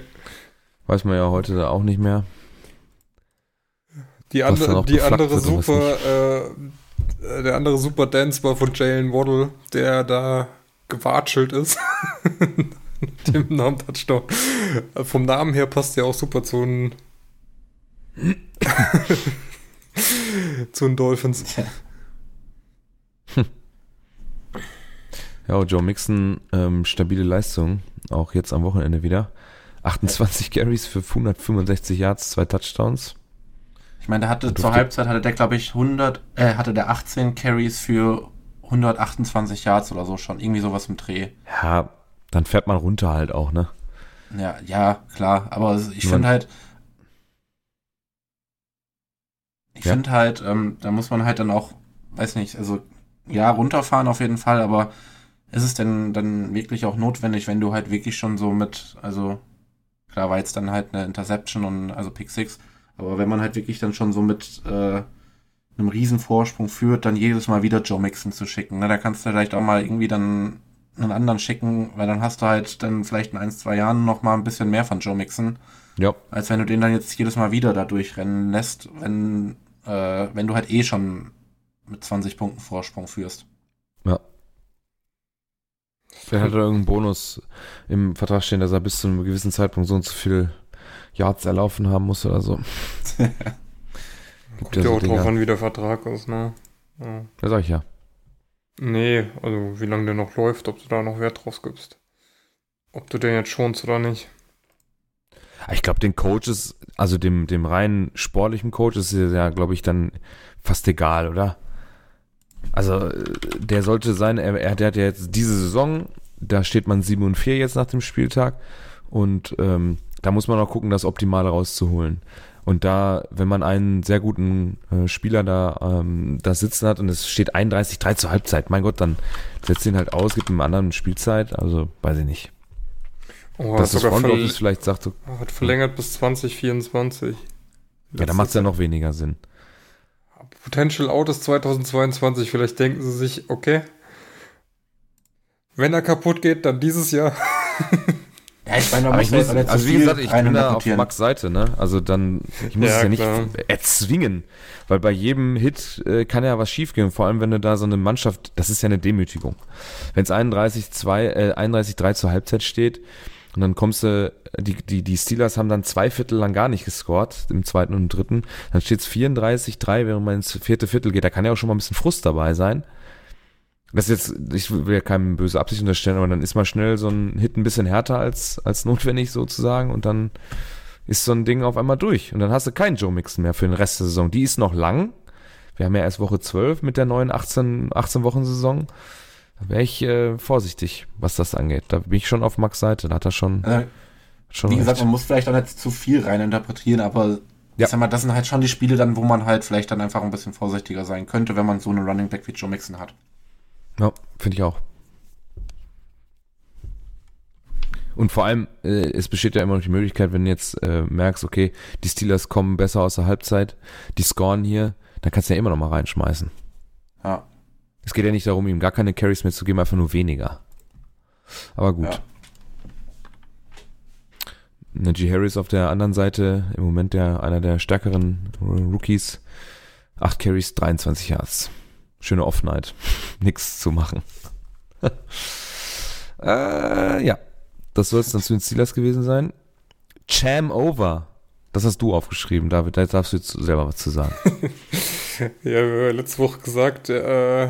Weiß man ja heute auch nicht mehr. Die, auch die andere super, äh, der andere super Dance war von Jalen Waddle, der da gewatschelt ist. Dem Namen Touchdown. Vom Namen her passt ja auch super zu den zu den Dolphins. Ja, Joe Mixon, ähm, stabile Leistung. Auch jetzt am Wochenende wieder. 28 Carries für 165 Yards, zwei Touchdowns. Ich meine, der hatte zur Halbzeit hatte der, glaube ich, 100, äh, hatte der 18 Carries für 128 Yards oder so schon. Irgendwie sowas im Dreh. Ja, dann fährt man runter halt auch, ne? Ja, ja, klar. Aber ich finde halt, ich Ja? finde halt, ähm, da muss man halt dann auch, weiß nicht, also ja, runterfahren auf jeden Fall, aber ist es denn dann wirklich auch notwendig, wenn du halt wirklich schon so mit, also klar war jetzt dann halt eine Interception und also Pick Six, aber wenn man halt wirklich dann schon so mit äh, einem riesen Vorsprung führt, dann jedes Mal wieder Joe Mixon zu schicken, ne? Da kannst du vielleicht auch mal irgendwie dann einen anderen schicken, weil dann hast du halt dann vielleicht in ein, zwei Jahren noch mal ein bisschen mehr von Joe Mixon, Ja. als wenn du den dann jetzt jedes Mal wieder da durchrennen lässt, wenn, äh, wenn du halt eh schon mit 20 Punkten Vorsprung führst. Ja. Vielleicht hat er irgendeinen Bonus im Vertrag stehen, dass er bis zu einem gewissen Zeitpunkt so und so viel Yards erlaufen haben muss oder so. Kommt ja auch drauf an, wie der Vertrag ist, ne? Ja. Ja, sag ich ja. Nee, also wie lange der noch läuft, ob du da noch Wert drauf gibst. Ob du den jetzt schonst oder nicht. Aber Ich glaube, den Coaches, also dem, dem rein sportlichen Coach ist ja, glaube ich, dann fast egal, oder? Also, der sollte sein, er, er der hat ja jetzt diese Saison, da steht man 7 und 4 jetzt nach dem Spieltag und ähm, da muss man auch gucken, das Optimale rauszuholen. Und da, wenn man einen sehr guten äh, Spieler da, ähm, da sitzen hat und es steht 31-3 zur Halbzeit, mein Gott, dann setzt ihn halt aus, gibt einem anderen Spielzeit, also weiß ich nicht. Oh, Dass das Front Office vielleicht sagt, so, hat verlängert bis 2024. ja, da macht es ja noch weniger Sinn. Potential Out ist 2022. Vielleicht denken sie sich, okay, wenn er kaputt geht, dann dieses Jahr. Ja, ich meine, man muss ich muss, nicht also wie gesagt, ich bin da auf. Max Seite, ne? Also dann, ich muss Ja, es ja nicht klar. erzwingen, weil bei jedem Hit äh, kann ja was schiefgehen. Vor allem, wenn du da so eine Mannschaft, das ist ja eine Demütigung. Wenn es 31-2, äh, 31-3 zur Halbzeit steht und dann kommst du, die, die, die Steelers haben dann zwei Viertel lang gar nicht gescored, im zweiten und im dritten, dann steht es 34-3, während man ins vierte Viertel geht. Da kann ja auch schon mal ein bisschen Frust dabei sein. Das ist jetzt, ich will ja keinem böse Absicht unterstellen, aber dann ist mal schnell so ein Hit ein bisschen härter als, als notwendig sozusagen und dann ist so ein Ding auf einmal durch. Und dann hast du keinen Joe Mixon mehr für den Rest der Saison. Die ist noch lang. Wir haben ja erst Woche 12 mit der neuen 18, 18 Wochen Saison. Da wäre ich äh, vorsichtig, was das angeht. Da bin ich schon auf Max Seite. Da hat er schon, Äh, schon Wie gesagt, recht. man muss vielleicht auch nicht zu viel rein interpretieren, aber Ja. ich sag mal, das sind halt schon die Spiele dann, wo man halt vielleicht dann einfach ein bisschen vorsichtiger sein könnte, wenn man so einen Running Back wie Joe Mixon hat. Ja, finde ich auch. Und vor allem, äh, es besteht ja immer noch die Möglichkeit, wenn du jetzt äh, merkst, okay, die Steelers kommen besser aus der Halbzeit, die scoren hier, dann kannst du ja immer noch mal reinschmeißen. Ja. Es geht ja nicht darum, ihm gar keine Carries mehr zu geben, einfach nur weniger. Aber gut. Ja. Najee Harris auf der anderen Seite, im Moment der, einer der stärkeren Rookies. 8 Carries, 23 Yards. Schöne Off-Night. Nix zu machen. äh, ja. Das soll es dann zu den Steelers gewesen sein. Cham Over. Das hast du aufgeschrieben, David. Da darfst du jetzt selber was zu sagen. Ja, wir haben letzte Woche gesagt, äh,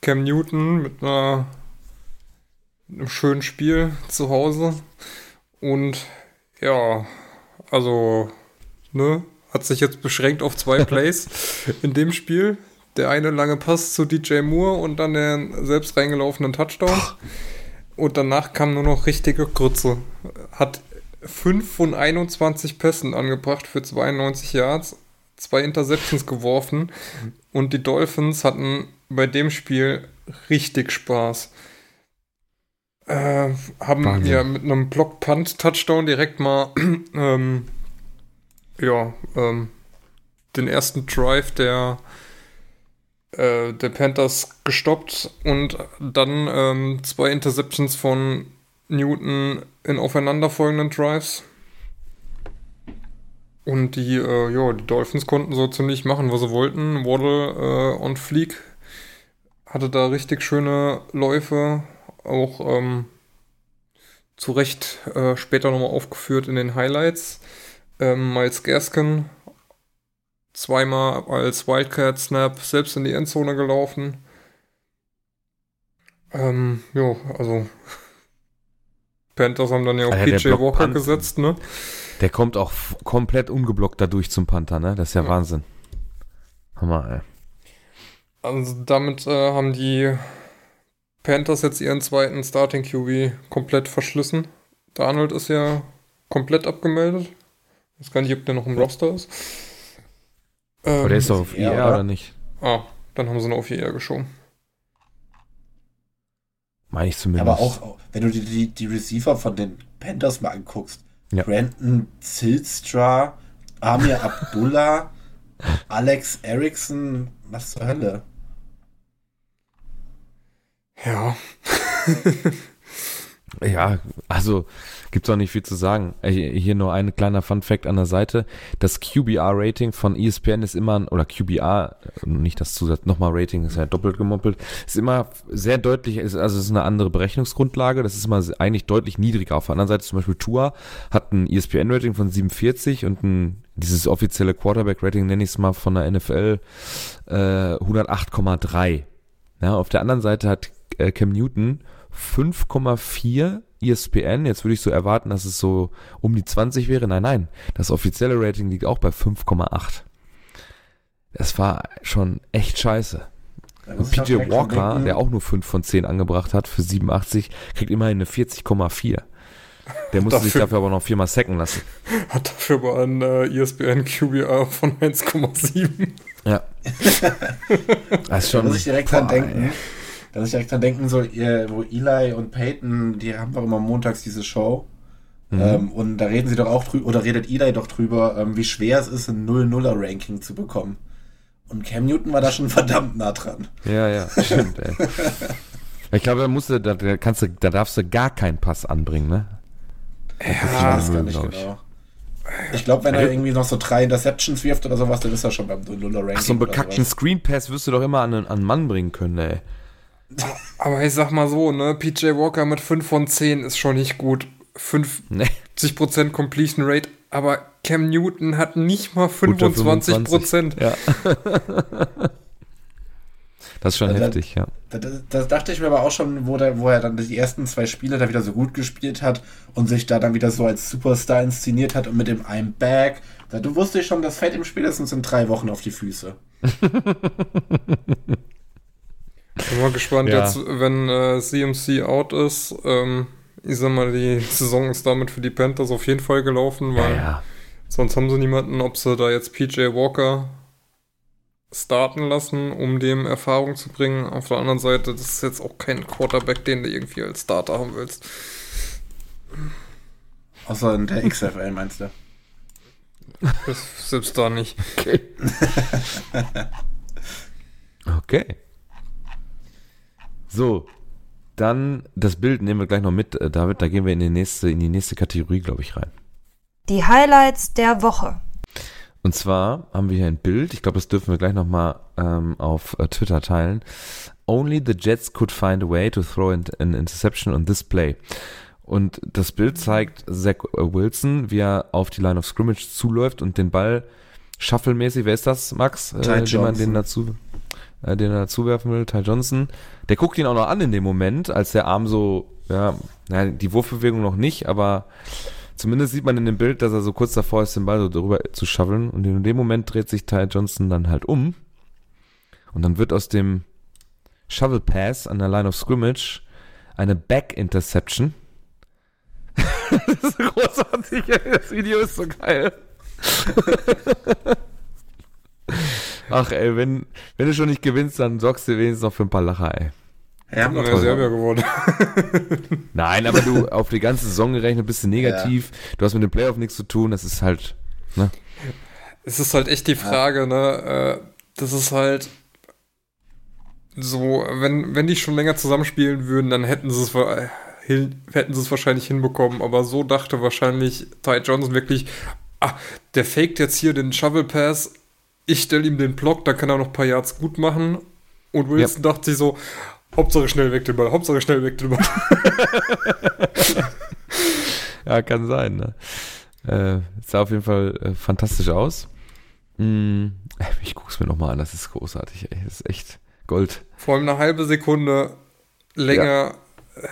Cam Newton mit einer mit einem schönen Spiel zu Hause. Und ja, also, ne, hat sich jetzt beschränkt auf zwei Plays in dem Spiel. Der eine lange Pass zu DJ Moore und dann der selbst reingelaufenen Touchdown. Und danach kam nur noch richtige Grütze. Hat 5 von 21 Pässen angebracht für 92 Yards, zwei Interceptions geworfen und die Dolphins hatten bei dem Spiel richtig Spaß. Äh, haben Wahnsinn. ja mit einem Block-Punt-Touchdown direkt mal ähm, ja, ähm, den ersten Drive der, äh, der Panthers gestoppt und dann ähm, zwei Interceptions von Newton in aufeinanderfolgenden Drives. Und die, äh, ja, die Dolphins konnten so ziemlich machen, was sie wollten. Waddle äh, und Fleek hatte da richtig schöne Läufe, auch ähm, zu Recht äh, später nochmal aufgeführt in den Highlights. Ähm, Miles Gaskin zweimal als Wildcat Snap selbst in die Endzone gelaufen. Ähm, ja, also Panthers haben dann ja auch der PJ Walker Punt. gesetzt, ne? Der kommt auch komplett ungeblockt dadurch zum Panther, ne? Das ist ja, Ja. Wahnsinn. Hammer, ey. Also damit äh, haben die Panthers jetzt ihren zweiten Starting QB komplett verschlissen. Darnold ist ja komplett abgemeldet. Ich weiß gar nicht, ob der noch im Roster ist. Ähm, Aber der ist doch auf ja, IR oder? oder nicht? Ah, dann haben sie ihn auf IR geschoben. Meine ich zumindest. Aber auch, wenn du dir die, die Receiver von den Panthers mal anguckst, Ja. Brandon Zilstra, Amir Abdullah, Alex Erickson, was zur Hölle? Ja. Ja, also gibt's auch nicht viel zu sagen. Äh, Hier nur ein kleiner Fun Fact an der Seite. Das QBR-Rating von ESPN ist immer, oder QBR, nicht das Zusatz, nochmal Rating, ist ja doppelt gemoppelt, ist immer sehr deutlich, ist, also es ist eine andere Berechnungsgrundlage, das ist immer eigentlich deutlich niedriger. Auf der anderen Seite zum Beispiel Tua hat ein ESPN-Rating von 47 und ein, dieses offizielle Quarterback-Rating, nenne ich es mal, von der NFL, äh, 108,3. Ja, auf der anderen Seite hat äh, Cam Newton 5,4 ESPN. Jetzt würde ich so erwarten, dass es so um die 20 wäre. Nein, nein. Das offizielle Rating liegt auch bei 5,8. Das war schon echt scheiße. Da Und PJ dran Walker, denken. der auch nur 5 von 10 angebracht hat für 87, kriegt immerhin eine 40,4. Der musste sich Dafür- dafür aber noch viermal sacken lassen. Hat dafür aber ein äh, ESPN QBR von 1,7. Ja. Das ist Da schon. muss ich direkt dran Boah, denken. ey. Da muss ich direkt dran denken, so, ihr, wo Eli und Peyton, die haben doch immer montags diese Show. Mhm. Ähm, und da reden sie doch auch drüber, oder redet Eli doch drüber, ähm, wie schwer es ist, ein 0-0er-Ranking zu bekommen. Und Cam Newton war da schon verdammt nah dran. Ja, ja, stimmt, ey. Ich glaube, da musst du, da, da kannst du, da darfst du gar keinen Pass anbringen, ne? Ich Ja, weiß gar nicht glaub ich. genau. Ich glaube, wenn er irgendwie noch so drei Interceptions wirft oder sowas, dann ist er schon beim 0-0er-Ranking. Ach, so einen bekackten sowas. Screen Pass wirst du doch immer an, einen- an einen Mann bringen können, ey. Aber ich sag mal so, ne, PJ Walker mit 5 von 10 ist schon nicht gut. 50% Nee. Completion Rate, aber Cam Newton hat nicht mal Unter 25%. Ja. das ist schon Ja, heftig, ja. Das, das, das dachte ich mir aber auch schon, wo, der, wo er dann die ersten zwei Spiele da wieder so gut gespielt hat und sich da dann wieder so als Superstar inszeniert hat und mit dem I'm back. Da du wusste ich schon, das fällt ihm spätestens in drei Wochen auf die Füße. Bin mal gespannt Ja. jetzt, wenn äh, CMC out ist. Ähm, ich sag mal, die Saison ist damit für die Panthers auf jeden Fall gelaufen, weil ja. sonst haben sie niemanden, ob sie da jetzt PJ Walker starten lassen, um dem Erfahrung zu bringen. Auf der anderen Seite, das ist jetzt auch kein Quarterback, den du irgendwie als Starter haben willst. Außer in der XFL, meinst du? Das, selbst da nicht. Okay. So. Dann das Bild nehmen wir gleich noch mit, äh, David. Da gehen wir in die nächste, in die nächste Kategorie, glaube ich, rein. Die Highlights der Woche. Und zwar haben wir hier ein Bild, ich glaube, das dürfen wir gleich nochmal ähm, auf äh, Twitter teilen. Only the Jets could find a way to throw an, an interception on this play. Und das Bild zeigt Zach äh, Wilson, wie er auf die Line of Scrimmage zuläuft und den Ball shufflemäßig, wer ist das, Max? Ty Äh, Johnson. den dazu, äh, den er zuwerfen will, Ty Johnson. Der guckt ihn auch noch an in dem Moment, als der Arm so, ja, ja die Wurfbewegung noch nicht, aber Zumindest sieht man in dem Bild, dass er so kurz davor ist, den Ball so drüber zu shoveln. Und in dem Moment dreht sich Ty Johnson dann halt um. Und dann wird aus dem Shovel Pass an der Line of Scrimmage eine Back Interception. das ist großartig. Das Video ist so geil. Ach ey, wenn, wenn du schon nicht gewinnst, dann sorgst du wenigstens noch für ein paar Lacher, ey. Ja, haben Ja, toll. Serbia geworden. Nein, aber du auf die ganze Saison gerechnet bist du negativ. Du hast mit dem Playoff nichts zu tun. Das ist halt, ne? Es ist halt echt die Frage, ne? Äh, das ist halt so, wenn, wenn die schon länger zusammenspielen würden, dann hätten sie es hätten sie es wahrscheinlich hinbekommen. Aber so dachte wahrscheinlich Ty Johnson wirklich, ah, der faked jetzt hier den Shovel Pass, ich stelle ihm den Block, da kann er noch ein paar Yards gut machen. Und Wilson dachte sich so, Hauptsache schnell weg den Ball, Hauptsache schnell weg den Ball. Ja, kann sein, ne? Äh, sah auf jeden Fall äh, fantastisch aus. Mm, ich guck's mir nochmal an, das ist großartig, ey. Das ist echt Gold. Vor allem eine halbe Sekunde länger,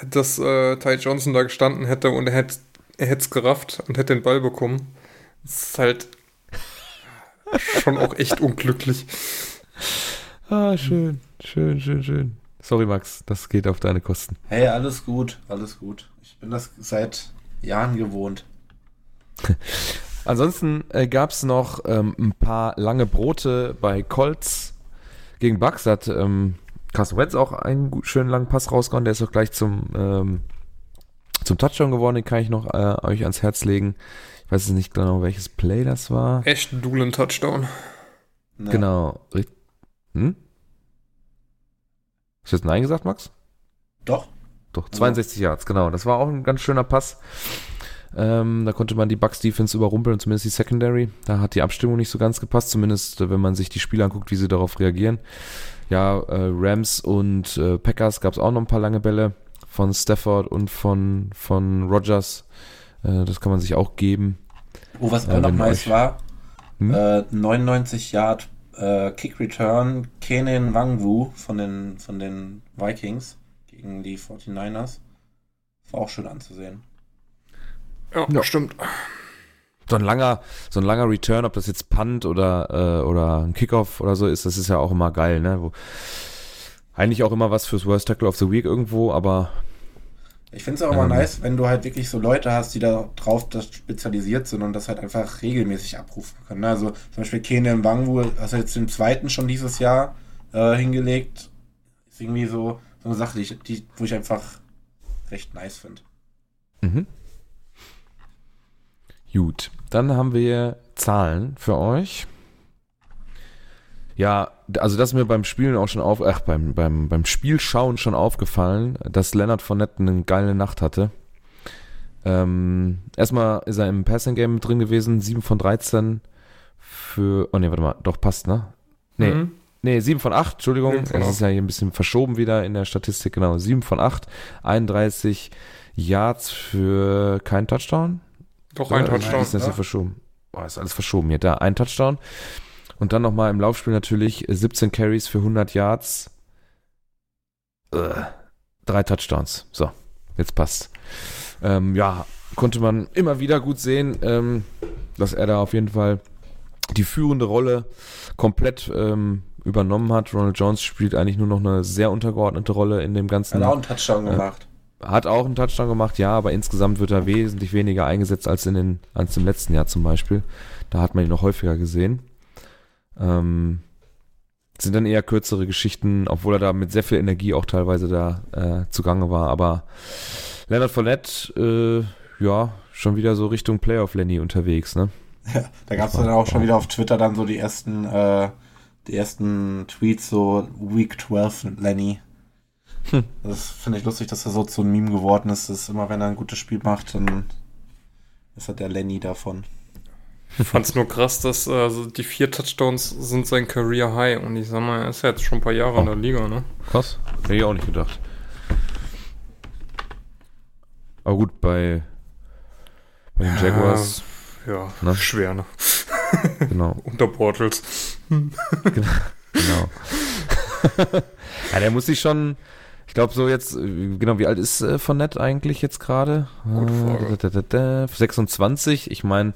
dass äh, Ty Johnson da gestanden hätte und er hätte es gerafft und hätte den Ball bekommen. Das ist halt schon auch echt unglücklich. Ah, schön, schön, schön, schön. Sorry, Max, das geht auf deine Kosten. Hey, alles gut, alles gut. Ich bin das seit Jahren gewohnt. Ansonsten äh, gab's noch ähm, ein paar lange Brote bei Colts gegen Bucks. Da hat ähm, Carson Wentz auch einen gut, schönen langen Pass rausgehauen. Der ist auch gleich zum, ähm, zum Touchdown geworden. Den kann ich noch äh, euch ans Herz legen. Ich weiß jetzt nicht genau, welches Play das war. Echt ein Doolin Touchdown. Ne? Genau. Hm? Hast du jetzt Nein gesagt, Max? Doch. doch. 62 Yards, genau. Das war auch ein ganz schöner Pass. Ähm, da konnte man die Bucks Defense überrumpeln, zumindest die Secondary. Da hat die Abstimmung nicht so ganz gepasst, zumindest äh, wenn man sich die Spiele anguckt, wie sie darauf reagieren. Ja, äh, Rams und äh, Packers gab es auch noch ein paar lange Bälle von Stafford und von, von Rogers. Äh, das kann man sich auch geben. Oh, was Ja, auch noch nice war, Hm? äh, 99 Yard äh, Kick Return Kenan Wangwu von den, von den Vikings gegen die 49ers. War auch schön anzusehen. Ja, Ja. stimmt. so ein langer, so ein langer Return, ob das jetzt Punt oder, äh, oder ein Kickoff oder so ist, das ist ja auch immer geil, ne? Wo, eigentlich auch immer was fürs Worst Tackle of the Week irgendwo, aber Ich finde es auch immer Ähm. nice, wenn du halt wirklich so Leute hast, die da drauf das spezialisiert sind und das halt einfach regelmäßig abrufen können. ne? Also zum Beispiel Kenan Wangwu, hast du jetzt den zweiten schon dieses Jahr äh, hingelegt. Ist irgendwie so, so eine Sache, die, die, wo ich einfach recht nice finde. Mhm. Gut, dann haben wir Zahlen für euch. Ja, also das ist mir beim Spielen auch schon auf, ach, beim, beim, beim Spielschauen schon aufgefallen, dass Leonard Fournette eine geile Nacht hatte. Ähm, erstmal ist er im Passing Game mit drin gewesen, 7 von 13 für, oh nee, warte mal, doch passt, ne? Nee, Mhm. Nee, 7 von 8, Entschuldigung. Von Es acht. ist ja hier ein bisschen verschoben wieder in der Statistik, genau. 7 von 8, 31 Yards für keinen Touchdown. Doch ein Touchdown. Ist das hier verschoben? Boah, ist alles verschoben hier. Da, ein Touchdown. Und dann nochmal im Laufspiel natürlich 17 Carries für 100 Yards. Äh, drei Touchdowns. So, jetzt passt. Ähm, ja, konnte man immer wieder gut sehen, ähm, dass er da auf jeden Fall die führende Rolle komplett ähm, übernommen hat. Ronald Jones spielt eigentlich nur noch eine sehr untergeordnete Rolle in dem ganzen Hat auch einen Touchdown Ja. gemacht. hat auch einen Touchdown gemacht, ja, aber insgesamt wird er wesentlich weniger eingesetzt als in den, als im letzten Jahr zum Beispiel. Da hat man ihn noch häufiger gesehen. Ähm, sind dann eher kürzere Geschichten, obwohl er da mit sehr viel Energie auch teilweise da äh, zugange war. Aber Leonard Fournette, äh, ja, schon wieder so Richtung Playoff Lenny unterwegs, ne? Da gab es dann auch schon wieder auf Twitter dann so die ersten, äh, die ersten Tweets, so Week 12 Lenny. Hm. Das finde ich lustig, dass er so zu einem Meme geworden ist. Dass immer wenn er ein gutes Spiel macht, dann ist er der Lenny davon. Ich fand's nur krass, dass äh, so die vier Touchdowns sind sein Career High und ich sag mal, er ist ja jetzt schon ein paar Jahre in der Liga, ne? Krass. Hätte ich auch nicht gedacht. Aber gut, bei, bei den Jaguars, Ja, Ne? schwer, ne? genau. Unter Portals. Genau. ja, der muss sich schon, ich glaube so jetzt, genau, wie alt ist äh, von Nett eigentlich jetzt gerade? Gute Frage. Äh, 26. Ich meine,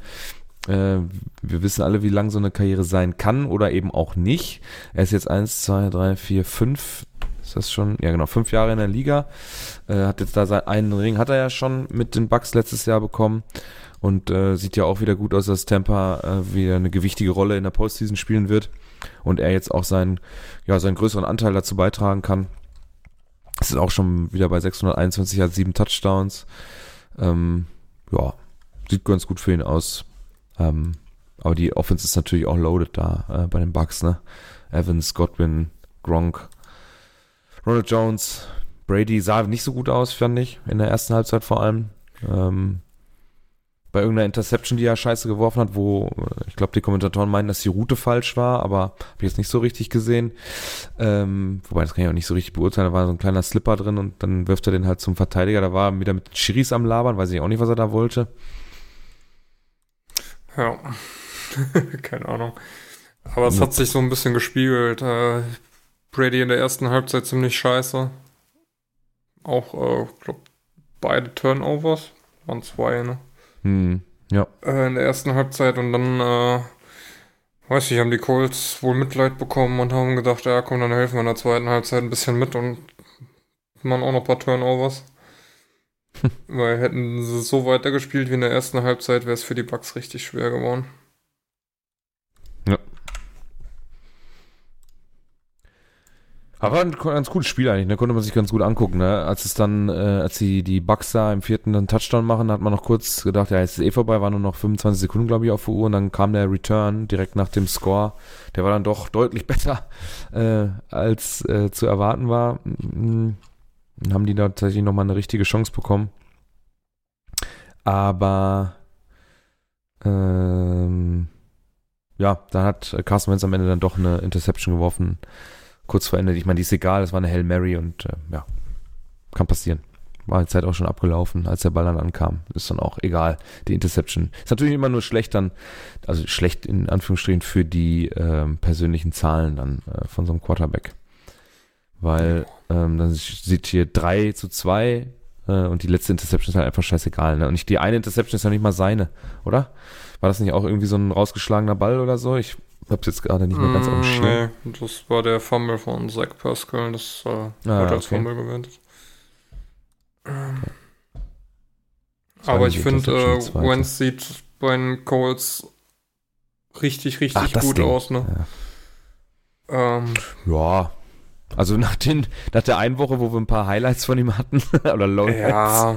wir wissen alle, wie lang so eine Karriere sein kann oder eben auch nicht. Er ist jetzt eins, zwei, drei, vier, fünf. Ist das schon? Ja, genau, fünf Jahre in der Liga. Äh, hat jetzt da sein, einen Ring, hat er ja schon mit den Bucks letztes Jahr bekommen. Und äh, sieht ja auch wieder gut aus, dass Tampa äh, wieder eine gewichtige Rolle in der Postseason spielen wird. Und er jetzt auch seinen, ja, seinen größeren Anteil dazu beitragen kann. Ist auch schon wieder bei 621, hat sieben Touchdowns. Ähm, ja, sieht ganz gut für ihn aus. Ähm, aber die Offense ist natürlich auch loaded da äh, bei den Bucks, ne? Evans, Godwin, Gronk, Ronald Jones, Brady sah nicht so gut aus, fand ich, in der ersten Halbzeit vor allem. Ähm, bei irgendeiner Interception, die er scheiße geworfen hat, wo äh, ich glaube, die Kommentatoren meinen, dass die Route falsch war, aber habe ich jetzt nicht so richtig gesehen. Ähm, wobei, das kann ich auch nicht so richtig beurteilen. Da war so ein kleiner Slipper drin und dann wirft er den halt zum Verteidiger. Da war er wieder mit Chiris am Labern, weiß ich auch nicht, was er da wollte. Ja. Keine Ahnung. Aber es hat sich so ein bisschen gespiegelt. Äh, Brady in der ersten Halbzeit ziemlich scheiße. Auch, äh, glaub, beide Turnovers. Waren zwei, ne? Hm, ja. Äh, in der ersten Halbzeit und dann, äh, weiß ich, haben die Colts wohl Mitleid bekommen und haben gedacht, ja komm, dann helfen wir in der zweiten Halbzeit ein bisschen mit und machen auch noch ein paar Turnovers. Weil hätten sie so weitergespielt wie in der ersten Halbzeit, wäre es für die Bucks richtig schwer geworden. Aber ein ganz cooles Spiel eigentlich, ne? Konnte man sich ganz gut angucken, ne? Als es dann, äh, als die, die Bucks da im vierten dann Touchdown machen, hat man noch kurz gedacht, ja, jetzt ist eh vorbei, war nur noch 25 Sekunden, glaube ich, auf der Uhr und dann kam der Return direkt nach dem Score. Der war dann doch deutlich besser, äh, als äh, zu erwarten war. Mm, Dann haben die da tatsächlich nochmal eine richtige Chance bekommen. Aber ähm, ja, da hat Carson Wentz am Ende dann doch eine Interception geworfen. Kurz vor Ende. Ich meine, die ist egal, das war eine Hail Mary und äh, ja, kann passieren. War die Zeit auch schon abgelaufen, als der Ball dann ankam. Ist dann auch egal. Die Interception. Ist natürlich immer nur schlecht dann, also schlecht in Anführungsstrichen für die ähm, persönlichen Zahlen dann äh, von so einem Quarterback. Weil ähm, dann sieht hier 3 zu 2 äh, und die letzte Interception ist halt einfach scheißegal. Ne? Und nicht, die eine Interception ist ja nicht mal seine, oder? War das nicht auch irgendwie so ein rausgeschlagener Ball oder so? Ich hab's jetzt gerade nicht mehr ganz am Mm, Schirm. nee, das war der Fumble von Zach Pascal. Das äh, Ah, wurde als okay. Fumble gewertet. Ähm, war aber ich finde, äh. Wentz sieht bei den Colts richtig, richtig Ach, gut Ding. aus, ne? Ähm, Ja. Also nach, den, nach der einen Woche, wo wir ein paar Highlights von ihm hatten, oder Lowlights. ja,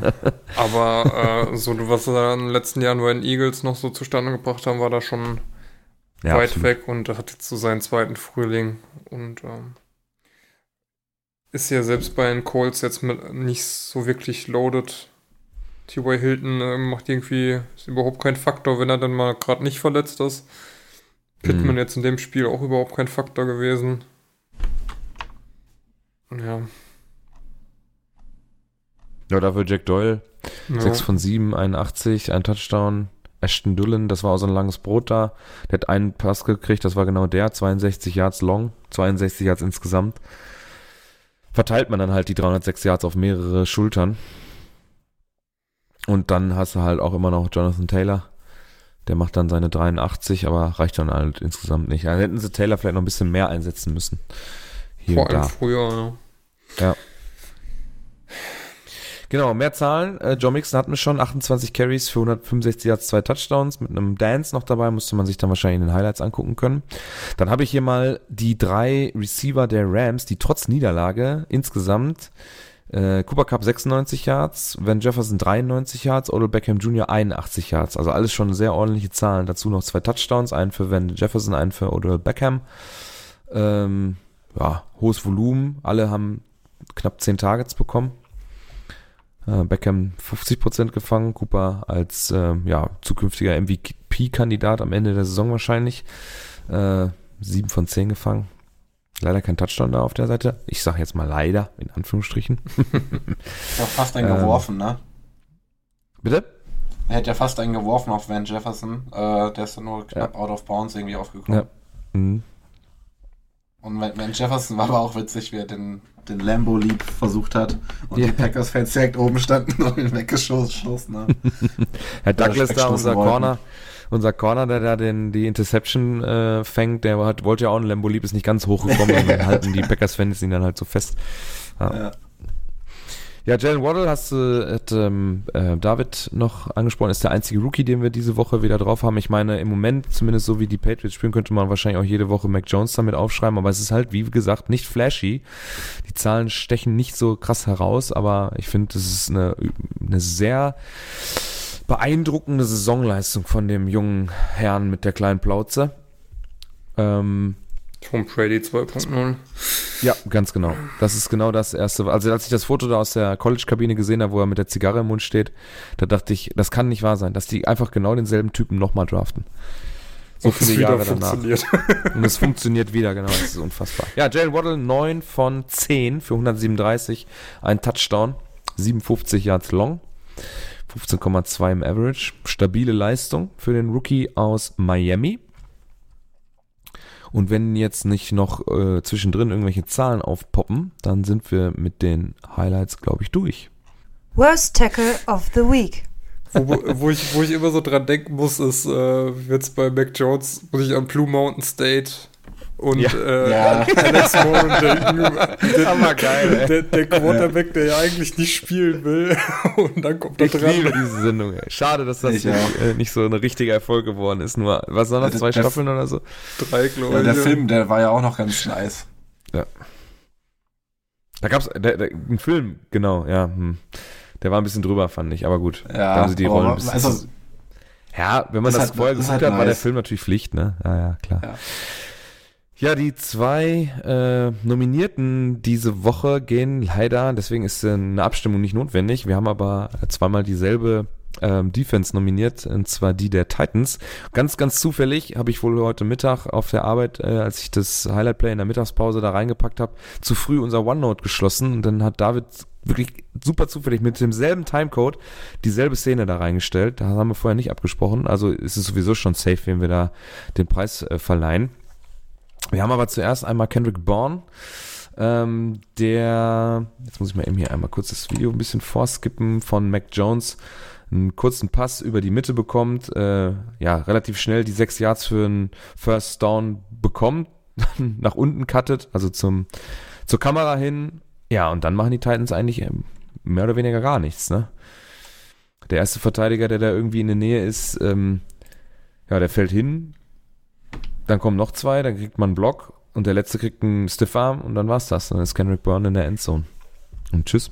aber äh, so was er in den letzten Jahren bei den Eagles noch so zustande gebracht haben, war da schon Ja, weit absolut. weg und er hat jetzt so seinen zweiten Frühling und ähm, ist ja selbst bei den Colts jetzt mit nicht so wirklich loaded. T.Y. Hilton äh, macht irgendwie ist überhaupt kein Faktor, wenn er dann mal gerade nicht verletzt ist. Pittman Mhm. jetzt in dem Spiel auch überhaupt kein Faktor gewesen. Ja. Ja, dafür Jack Doyle. ja. 6 von 7, 81, ein Touchdown. Ashton Dullen, das war auch so ein langes Brot da. Der hat einen Pass gekriegt, das war genau der. 62 Yards long, 62 Yards insgesamt. Verteilt man dann halt die 306 Yards auf mehrere Schultern. Und dann hast du halt auch immer noch Jonathan Taylor. Der macht dann seine 83, aber reicht dann halt insgesamt nicht. Dann hätten sie Taylor vielleicht noch ein bisschen mehr einsetzen müssen. Hier Vor allem da. früher, ja. Genau, mehr Zahlen. Äh, Joe Mixon hatten wir schon 28 Carries für 165 Yards, zwei Touchdowns mit einem Dance noch dabei, musste man sich dann wahrscheinlich in den Highlights angucken können. Dann habe ich hier mal die drei Receiver der Rams, die trotz Niederlage insgesamt äh, Cooper Cup 96 Yards, Van Jefferson 93 Yards, Odell Beckham Jr. 81 Yards. Also alles schon sehr ordentliche Zahlen. Dazu noch zwei Touchdowns, einen für Van Jefferson, einen für Odell Beckham. Ähm, ja, hohes Volumen. Alle haben knapp 10 Targets bekommen. Äh, Beckham 50% gefangen, Cooper als äh, ja, zukünftiger MVP-Kandidat am Ende der Saison wahrscheinlich. Äh, 7 von 10 gefangen. Leider kein Touchdown da auf der Seite. Ich sage jetzt mal leider, in Anführungsstrichen. Auch fast einen Ähm. geworfen, ne? Bitte? Er hätte ja fast einen geworfen auf Van Jefferson. Äh, der ist dann nur knapp out of bounds irgendwie aufgekommen. Ja. Mhm. Und Van Jefferson war aber auch witzig, wie er den, den Lambo Leap versucht hat. Und Ja. die Packers-Fans direkt oben standen und ihn weggeschossen haben. Herr Douglas da, unser wollten. Corner, unser Corner, der da den, die Interception äh, fängt, der hat, wollte ja auch einen Lambo Leap, ist nicht ganz hochgekommen und dann halten die Packers-Fans ihn dann halt so fest. Ja. Ja. Ja, Jalen Waddle hast du, hat, ähm, äh, David noch angesprochen, ist der einzige Rookie, den wir diese Woche wieder drauf haben. Ich meine, im Moment, zumindest so wie die Patriots spielen, könnte man wahrscheinlich auch jede Woche Mac Jones damit aufschreiben, aber es ist halt, wie gesagt, nicht flashy. Die Zahlen stechen nicht so krass heraus, aber ich finde, es ist eine, eine sehr beeindruckende Saisonleistung von dem jungen Herrn mit der kleinen Plauze. Ähm, Tom Brady 2.0. ja, ganz genau. Das ist genau das erste. Also als ich das Foto da aus der College-Kabine gesehen habe, wo er mit der Zigarre im Mund steht, da dachte ich, das kann nicht wahr sein, dass die einfach genau denselben Typen nochmal draften. So es viele Jahre danach. Und es funktioniert wieder, genau. Das ist unfassbar. Ja, Jalen Waddle 9 von 10 für 137. Ein Touchdown. 57 Yards long. 15,2 im Average. Stabile Leistung für den Rookie aus Miami. Und wenn jetzt nicht noch äh, zwischendrin irgendwelche Zahlen aufpoppen, dann sind wir mit den Highlights, glaube ich, durch. Worst Tackle of the Week. wo, wo, ich, wo ich immer so dran denken muss, ist äh, jetzt bei Mac Jones, muss ich an Blue Mountain State und Ja. äh, Ja. Alex Moore. Der, Aber geil, der, der Quarterback, der ja eigentlich nicht spielen will. Und dann kommt er Ich liebe dran. diese Sendung. Ey. Schade, dass das Ich nicht, äh, nicht so ein richtiger Erfolg geworden ist. Nur, was waren das, zwei der- Staffeln oder so? Drei, glaube Ja, ich. der Film, der war ja auch noch ganz nice. Da gab's der, der, einen Film, genau, ja. Hm. Der war ein bisschen drüber, fand ich, aber gut. Ja, da haben sie die Rollen ein bisschen. also- ja, wenn man das halt- vorher ist geguckt hat, war der. Film natürlich Pflicht, ne? Ja, ja, klar. Ja. Ja, die zwei äh, Nominierten diese Woche gehen leider, deswegen ist äh, eine Abstimmung nicht notwendig. Wir haben aber zweimal dieselbe ähm, Defense nominiert, und zwar die der Titans. Ganz, ganz zufällig habe ich wohl heute Mittag auf der Arbeit, äh, als ich das Highlight Play in der Mittagspause da reingepackt habe, zu früh unser OneNote geschlossen und dann hat David wirklich super zufällig mit demselben Timecode dieselbe Szene da reingestellt. Da haben wir vorher nicht abgesprochen. Also ist es sowieso schon safe, wenn wir da den Preis äh, verleihen. Wir haben aber zuerst einmal Kendrick Bourne, ähm, der, jetzt muss ich mal eben hier einmal kurz das Video ein bisschen vorskippen, von Mac Jones einen kurzen Pass über die Mitte bekommt, äh, ja, relativ schnell die sechs Yards für einen First Down bekommt, nach unten cuttet, also zum, zur Kamera hin. Ja, und dann machen die Titans eigentlich ähm, mehr oder weniger gar nichts, ne? Der erste Verteidiger, der da irgendwie in der Nähe ist, ähm, ja, der fällt hin, dann kommen noch zwei, dann kriegt man einen Block und der letzte kriegt einen Stiffarm und dann war's das. Dann ist Kendrick Byrne in der Endzone. Und tschüss.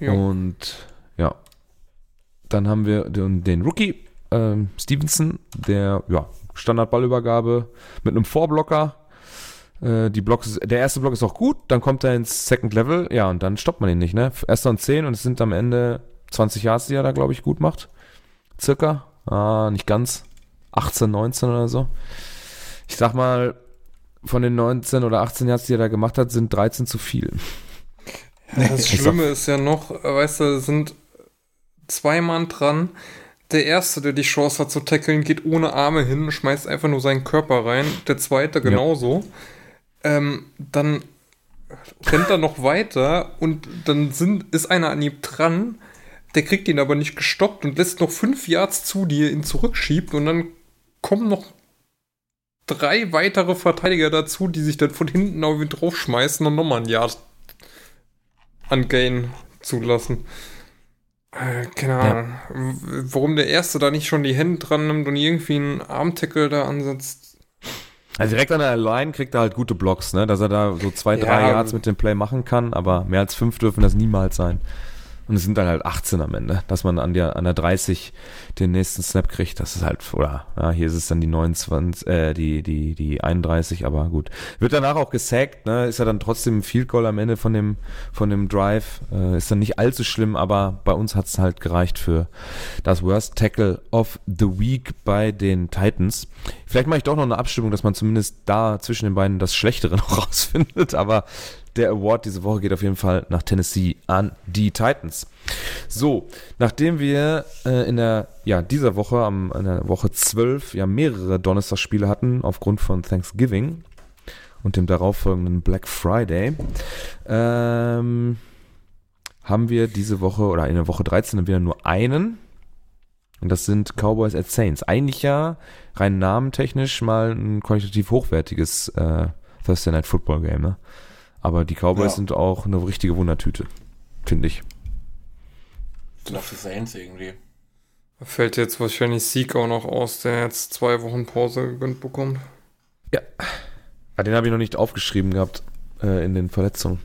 Ja. Und ja, dann haben wir den, den Rookie ähm, Stevenson, der ja Standardballübergabe mit einem Vorblocker. Äh, die Blocks, der erste Block ist auch gut, dann kommt er ins Second Level, ja, und dann stoppt man ihn nicht, ne? Erster und 10 und es sind am Ende 20 Yards, die er da, glaube ich, gut macht. Circa. Ah, nicht ganz. 18, 19 oder so. Ich sag mal, von den 19 oder 18 Yards, die er da gemacht hat, sind 13 zu viel. Ja, das Schlimme ist ja noch, weißt du, sind zwei Mann dran. Der erste, der die Chance hat zu tackeln, geht ohne Arme hin, schmeißt einfach nur seinen Körper rein. Der zweite genauso. Ähm, dann rennt er noch weiter und dann sind, ist einer an ihm dran. Der kriegt ihn aber nicht gestoppt und lässt noch fünf Yards zu, die er ihn zurückschiebt und dann kommen noch drei weitere Verteidiger dazu, die sich dann von hinten auf ihn draufschmeißen und nochmal ein Yard an Gain zulassen. Äh, keine Ahnung. W- Warum der Erste da nicht schon die Hände dran nimmt und irgendwie einen Armtackle da ansetzt. Also direkt an der Line kriegt er halt gute Blocks, ne? Dass er da so zwei, Ja, drei aber- Yards mit dem Play machen kann, aber mehr als fünf dürfen das niemals sein. Und es sind dann halt 18 am Ende, dass man an der, an der 30 den nächsten Snap kriegt. Das ist halt, oder, ja, hier ist es dann die 29, äh, die, die, die 31, aber gut. Wird danach auch gesackt, ne? Ist ja dann trotzdem ein Field Goal am Ende von dem, von dem Drive. Äh, ist dann nicht allzu schlimm, aber bei uns hat es halt gereicht für das Worst Tackle of the Week bei den Titans. Vielleicht mache ich doch noch eine Abstimmung, dass man zumindest da zwischen den beiden das Schlechtere noch rausfindet, aber der Award diese Woche geht auf jeden Fall nach Tennessee an die Titans. So, nachdem wir äh, in der, ja, dieser Woche, am, in der Woche 12, ja mehrere Donnerstagsspiele hatten, aufgrund von Thanksgiving und dem darauffolgenden Black Friday, ähm, haben wir diese Woche, oder in der Woche 13 dann wieder nur einen, und das sind Cowboys at Saints. Eigentlich ja rein namentechnisch mal ein qualitativ hochwertiges äh, Thursday Night Football Game, ne? Aber die Cowboys Ja. sind auch eine richtige Wundertüte, finde ich. Sind auch die Saints irgendwie. Da fällt jetzt wahrscheinlich Sieg auch noch aus, der jetzt zwei Wochen Pause gegönnt bekommt. Ja. Ah, Den habe ich noch nicht aufgeschrieben gehabt äh, in den Verletzungen,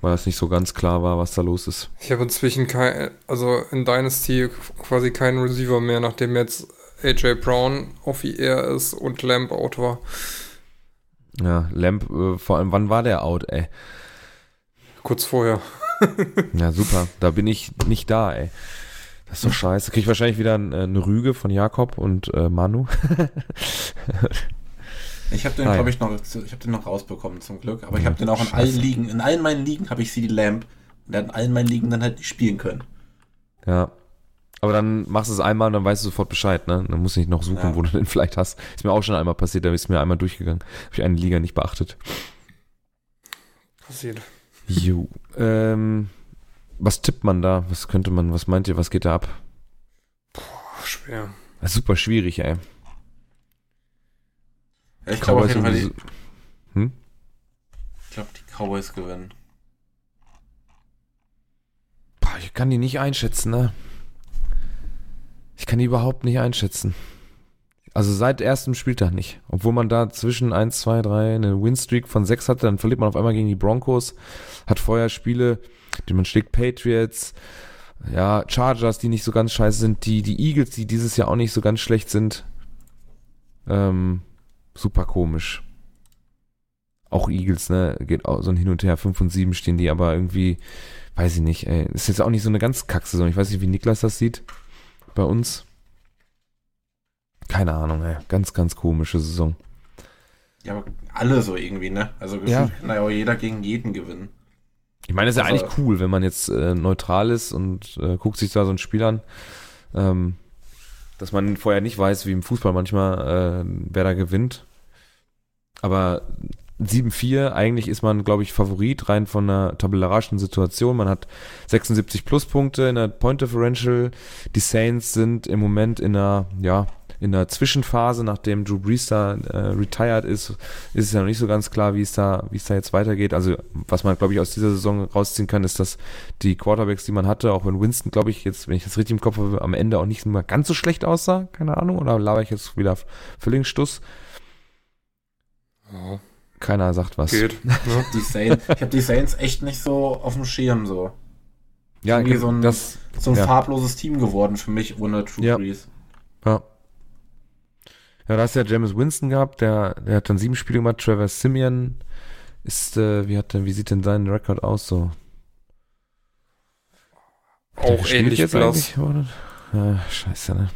weil das nicht so ganz klar war, was da los ist. Ich habe inzwischen kein, also in Dynasty quasi keinen Receiver mehr, nachdem jetzt AJ Brown auf IR ist und Lamb out war. Ja, Lamp, äh, vor allem, wann war der out, ey? Kurz vorher. Ja, super. Da bin ich nicht da, ey. Das ist doch scheiße. Krieg ich wahrscheinlich wieder ein, äh, eine Rüge von Jakob und äh, Manu. Ich habe den, Ah, glaube ich, noch, ich habe den noch rausbekommen zum Glück. Aber ich habe den auch in allen Ligen, in allen meinen Ligen habe ich CD Lamp. Und in allen meinen Ligen dann halt nicht spielen können. Ja. Aber dann machst du es einmal und dann weißt du sofort Bescheid, ne? Dann musst du nicht noch suchen, Ja. wo du den vielleicht hast. Ist mir auch schon einmal passiert, da ist mir einmal durchgegangen. Habe ich eine Liga nicht beachtet. Passiert. Jo. ähm, was tippt man da? Was könnte man, was meint ihr, was geht da ab? Puh, schwer. Super schwierig, ey. Ja, ich glaube auf jeden Fall, die, hm? ich glaube, die Cowboys gewinnen. Boah, ich kann die nicht einschätzen, ne? Ich kann die überhaupt nicht einschätzen. Also seit erstem Spieltag nicht. Obwohl man da zwischen 1, 2, 3 eine Winstreak von 6 hatte, dann verliert man auf einmal gegen die Broncos, hat vorher Spiele, die man schlägt Patriots, ja, Chargers, die nicht so ganz scheiße sind, die, die Eagles, die dieses Jahr auch nicht so ganz schlecht sind. Ähm, super komisch. Auch Eagles, ne, geht auch so ein Hin und Her, 5 und 7 stehen die, aber irgendwie, weiß ich nicht, ey, ist jetzt auch nicht so eine ganz Kacksaison. Ich weiß nicht, wie Niklas das sieht bei uns. Keine Ahnung, ey, ganz, ganz komische Saison. Ja, aber alle so irgendwie, ne? Also gefühlt Ja. kann ja auch jeder gegen jeden gewinnen. Ich meine, es ist ja Also- eigentlich cool, wenn man jetzt äh, neutral ist und äh, guckt sich da so ein Spiel an, ähm, dass man vorher nicht weiß, wie im Fußball manchmal, äh, wer da gewinnt. Aber 7-4, eigentlich ist man, glaube ich, Favorit rein von einer tabellarischen Situation. Man hat 76 Pluspunkte in der Point Differential. Die Saints sind im Moment in einer, ja, in der Zwischenphase, nachdem Drew Brees da äh, retired ist, ist es ja noch nicht so ganz klar, wie es da, wie es da jetzt weitergeht. Also was man, glaube ich, aus dieser Saison rausziehen kann, ist, dass die Quarterbacks, die man hatte, auch wenn Winston, glaube ich, jetzt, wenn ich das richtig im Kopf habe, am Ende auch nicht mehr ganz so schlecht aussah. Keine Ahnung. Oder laber ich jetzt wieder völlig Stuss? Ja, Keiner sagt was. geht. Ne? Die Saints, ich habe die Saints echt nicht so auf dem Schirm so. Ja, Irgendwie so ein- das, So ein Ja. farbloses Team geworden für mich ohne True Ja. Brees. Ja. Ja, da hast du ja James Winston gehabt, der, der hat dann sieben Spiele gemacht. Trevor Simeon ist, äh, wie hat denn, wie sieht denn sein Rekord aus so? Hat der Auch ähnlich jetzt blass. Ja, scheiße, ne?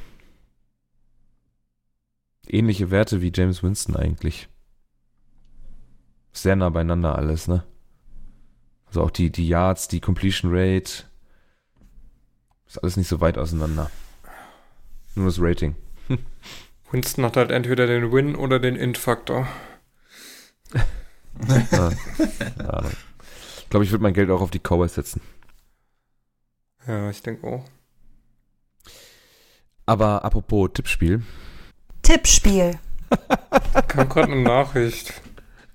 Ähnliche Werte wie James Winston eigentlich. Sehr nah beieinander alles, ne? Also auch die, die Yards, die Completion Rate. Ist alles nicht so weit auseinander. Nur das Rating. Winston hat halt entweder den Win oder den Int-Faktor. Ja. Ahnung. Ich glaube, ich würde mein Geld auch auf die Cowboys setzen. Ja, ich denke auch. Aber apropos Tippspiel. Tippspiel. Kam gerade eine Nachricht.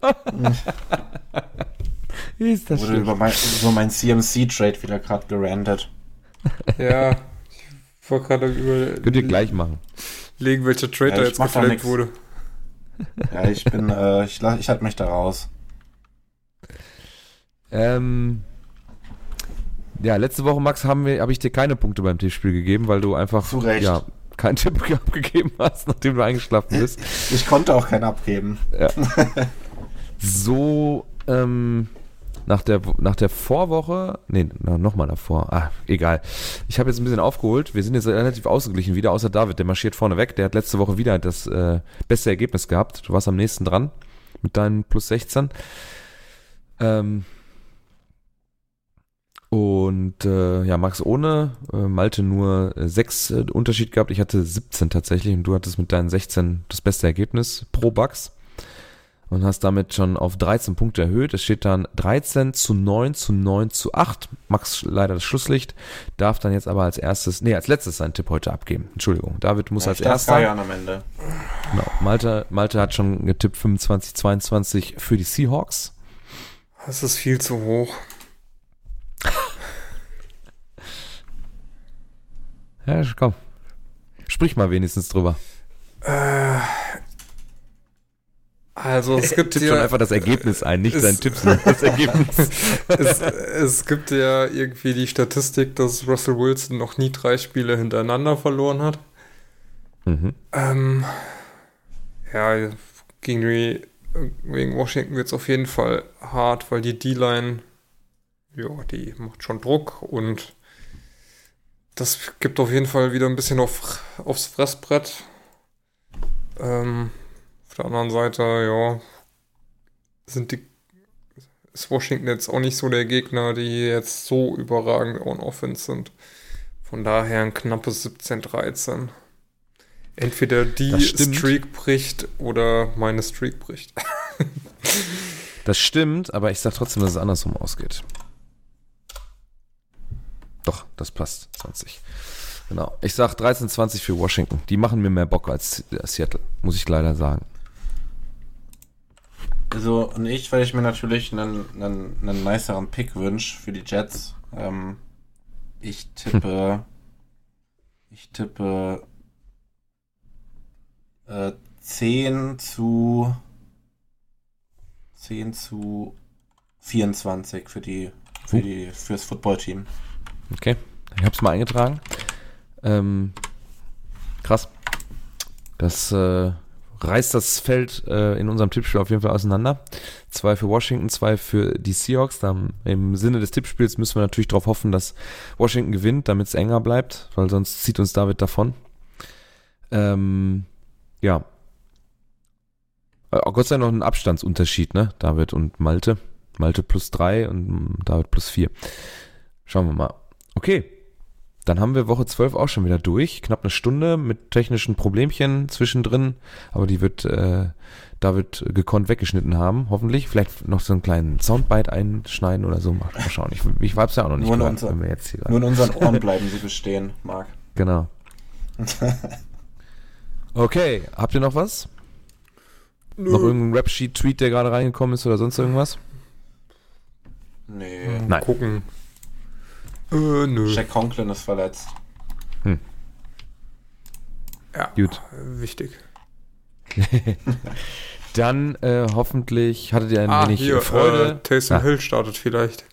Ist das Wurde über mein, über mein CMC-Trade wieder gerade gerantet. Ja, ich wollte gerade über Könnt ihr gleich machen. legen, welcher Trade Ja, da jetzt nix. wurde. Ja, ich bin, äh, ich, ich halte mich da raus. Ähm, ja, letzte Woche, Max, haben wir, habe ich dir keine Punkte beim Tippspiel gegeben, weil du einfach Zu Recht. ja, keinen Tipp abgegeben hast, nachdem du eingeschlafen bist. Ich konnte auch keinen abgeben. So, ähm, nach der, nach der Vorwoche, nee, nochmal davor, ah, egal. Ich habe jetzt ein bisschen aufgeholt. Wir sind jetzt relativ ausgeglichen wieder, außer David, der marschiert vorne weg. Der hat letzte Woche wieder das äh, beste Ergebnis gehabt. Du warst am nächsten dran mit deinen plus 16. Ähm, und äh, ja, Max ohne, äh, Malte nur äh, 6 äh, Unterschied gehabt. Ich hatte 17 tatsächlich und du hattest mit deinen 16 das beste Ergebnis pro Bucks und hast damit schon auf 13 Punkte erhöht. Es steht dann 13 zu 9 zu 9 zu 8. Max leider das Schlusslicht, darf dann jetzt aber als erstes, nee, als letztes seinen Tipp heute abgeben. Entschuldigung, David muss Ja, als erster. feiern am Ende. Genau. Malte, Malte hat schon getippt 25, 22 für die Seahawks. Das ist viel zu hoch. Ja, komm. Sprich mal wenigstens drüber. Also es gibt Tipp schon ja, einfach das Ergebnis ein, nicht ist- dein Tipp, sondern das Ergebnis. es, es gibt ja irgendwie die Statistik, dass Russell Wilson noch nie drei Spiele hintereinander verloren hat. mhm. Ähm, ja, gegen die, wegen Washington wird es auf jeden Fall hart, weil die D-Line, ja, die macht schon Druck und das gibt auf jeden Fall wieder ein bisschen auf, aufs Fressbrett. Ähm, der anderen Seite, ja, sind die, ist Washington jetzt auch nicht so der Gegner, die jetzt so überragend on Offense sind. Von daher ein knappes 17-13. Entweder die. Streak bricht oder meine Streak bricht. Das stimmt, aber ich sag trotzdem, dass es andersrum ausgeht. Doch, das passt. 20. Genau. Ich sag 13, 20 für Washington. Die machen mir mehr Bock als Seattle, muss ich leider sagen. Also, und ich, weil ich mir natürlich einen, einen, einen niceren Pick wünsche für die Jets. Ähm, ich tippe. ich tippe. Äh, 10 zu. 10 zu 24 für die. Für Uh. die fürs Footballteam. Okay, ich hab's mal eingetragen. Ähm, krass. Das äh, reißt das Feld äh, in unserem Tippspiel auf jeden Fall auseinander. Zwei für Washington, zwei für die Seahawks. Da, Im Sinne des Tippspiels müssen wir natürlich darauf hoffen, dass Washington gewinnt, damit es enger bleibt, weil sonst zieht uns David davon. Ähm, ja. Äh, Gott sei Dank noch ein Abstandsunterschied, ne? David und Malte. Malte plus drei und David plus vier. Schauen wir mal. Okay. Dann haben wir Woche 12 auch schon wieder durch. Knapp eine Stunde mit technischen Problemchen zwischendrin. Aber die wird äh, David gekonnt weggeschnitten haben, hoffentlich. Vielleicht noch so einen kleinen Soundbite einschneiden oder so. Mal, mal schauen. Ich, ich hab's ja auch noch nicht Nur in, gehört, unser, wenn wir jetzt hier nur in unseren Ohren bleiben sie bestehen, Marc. Genau. Okay, habt ihr noch was? Noch irgendein Rap-Sheet-Tweet, der gerade reingekommen ist oder sonst irgendwas? Nee. Nein. gucken. Äh, nö. Jack Conklin ist verletzt. Ja, Gut. wichtig. Dann äh, hoffentlich hattet ihr ein ah, wenig hier, Freude. Äh, Taysom Ah. Hill startet vielleicht.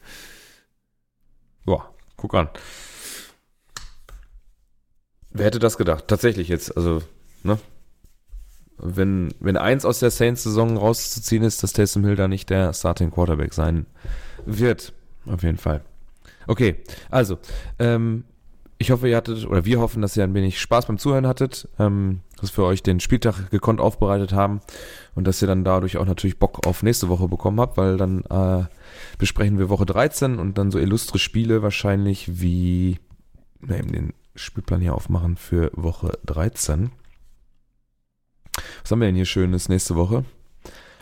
Boah, guck an. Wer hätte das gedacht? Tatsächlich jetzt, also, ne? Wenn, wenn eins aus der Saints-Saison rauszuziehen ist, dass Taysom Hill da nicht der Starting Quarterback sein wird. Auf jeden Fall. Okay, also, ähm, ich hoffe, ihr hattet, oder wir hoffen, dass ihr ein wenig Spaß beim Zuhören hattet, ähm, dass wir euch den Spieltag gekonnt aufbereitet haben und dass ihr dann dadurch auch natürlich Bock auf nächste Woche bekommen habt, weil dann äh, besprechen wir Woche 13 und dann so illustre Spiele wahrscheinlich wie, na, eben den Spielplan hier aufmachen für Woche 13. Was haben wir denn hier Schönes nächste Woche?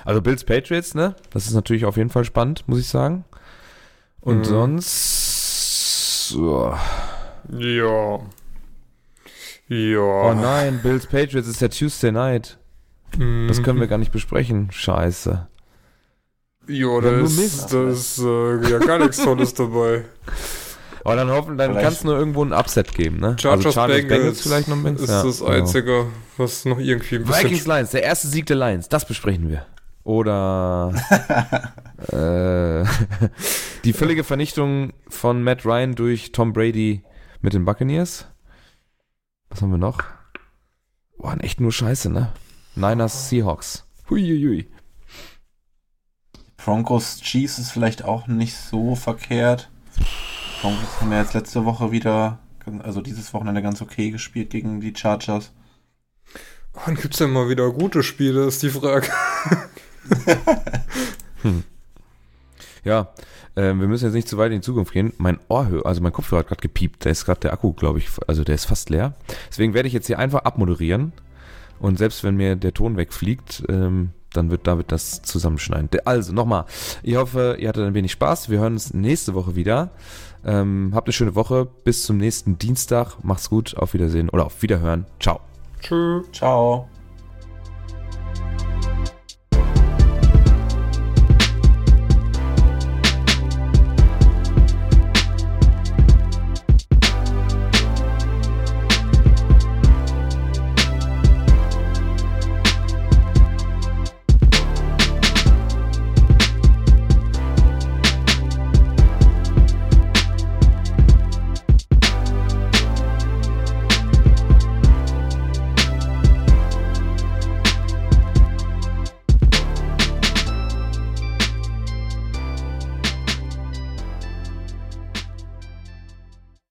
Also Bills Patriots, ne? Das ist natürlich auf jeden Fall spannend, muss ich sagen. Und Mhm. sonst. Oh. Ja. Ja. oh nein, Bills Patriots ist ja Tuesday Night. Das können wir gar nicht besprechen. Scheiße. Ja, Ja, da ist, da ist äh, ja gar nichts Tolles dabei. Aber dann hoffen, dann kann es nur irgendwo ein Upset geben, ne? Chargers, Bengals, vielleicht noch ein ist ja, das genau. Einzige, was noch irgendwie ein bisschen... Vikings Lions, der erste Sieg der Lions, das besprechen wir. Oder äh, die völlige Vernichtung von Matt Ryan durch Tom Brady mit den Buccaneers. Was haben wir noch? Boah, echt nur Scheiße, ne? Niners Seahawks. Huiuiui. Broncos Chiefs ist vielleicht auch nicht so verkehrt. Broncos haben ja jetzt letzte Woche wieder, also dieses Wochenende ganz okay gespielt gegen die Chargers. Wann gibt's denn mal wieder gute Spiele, ist die Frage. Ja, ähm, wir müssen jetzt nicht zu weit in die Zukunft gehen. Mein Ohrhörer, also mein Kopfhörer hat gerade gepiept. Da ist gerade der Akku, glaube ich, also der ist fast leer. Deswegen werde ich jetzt hier einfach abmoderieren. Und selbst wenn mir der Ton wegfliegt, ähm, dann wird David das zusammenschneiden. De- Also, nochmal. Ich hoffe, ihr hattet ein wenig Spaß. Wir hören uns nächste Woche wieder. Ähm, habt eine schöne Woche. Bis zum nächsten Dienstag. Macht's gut. Auf Wiedersehen oder auf Wiederhören. Ciao. Tschüss. Ciao.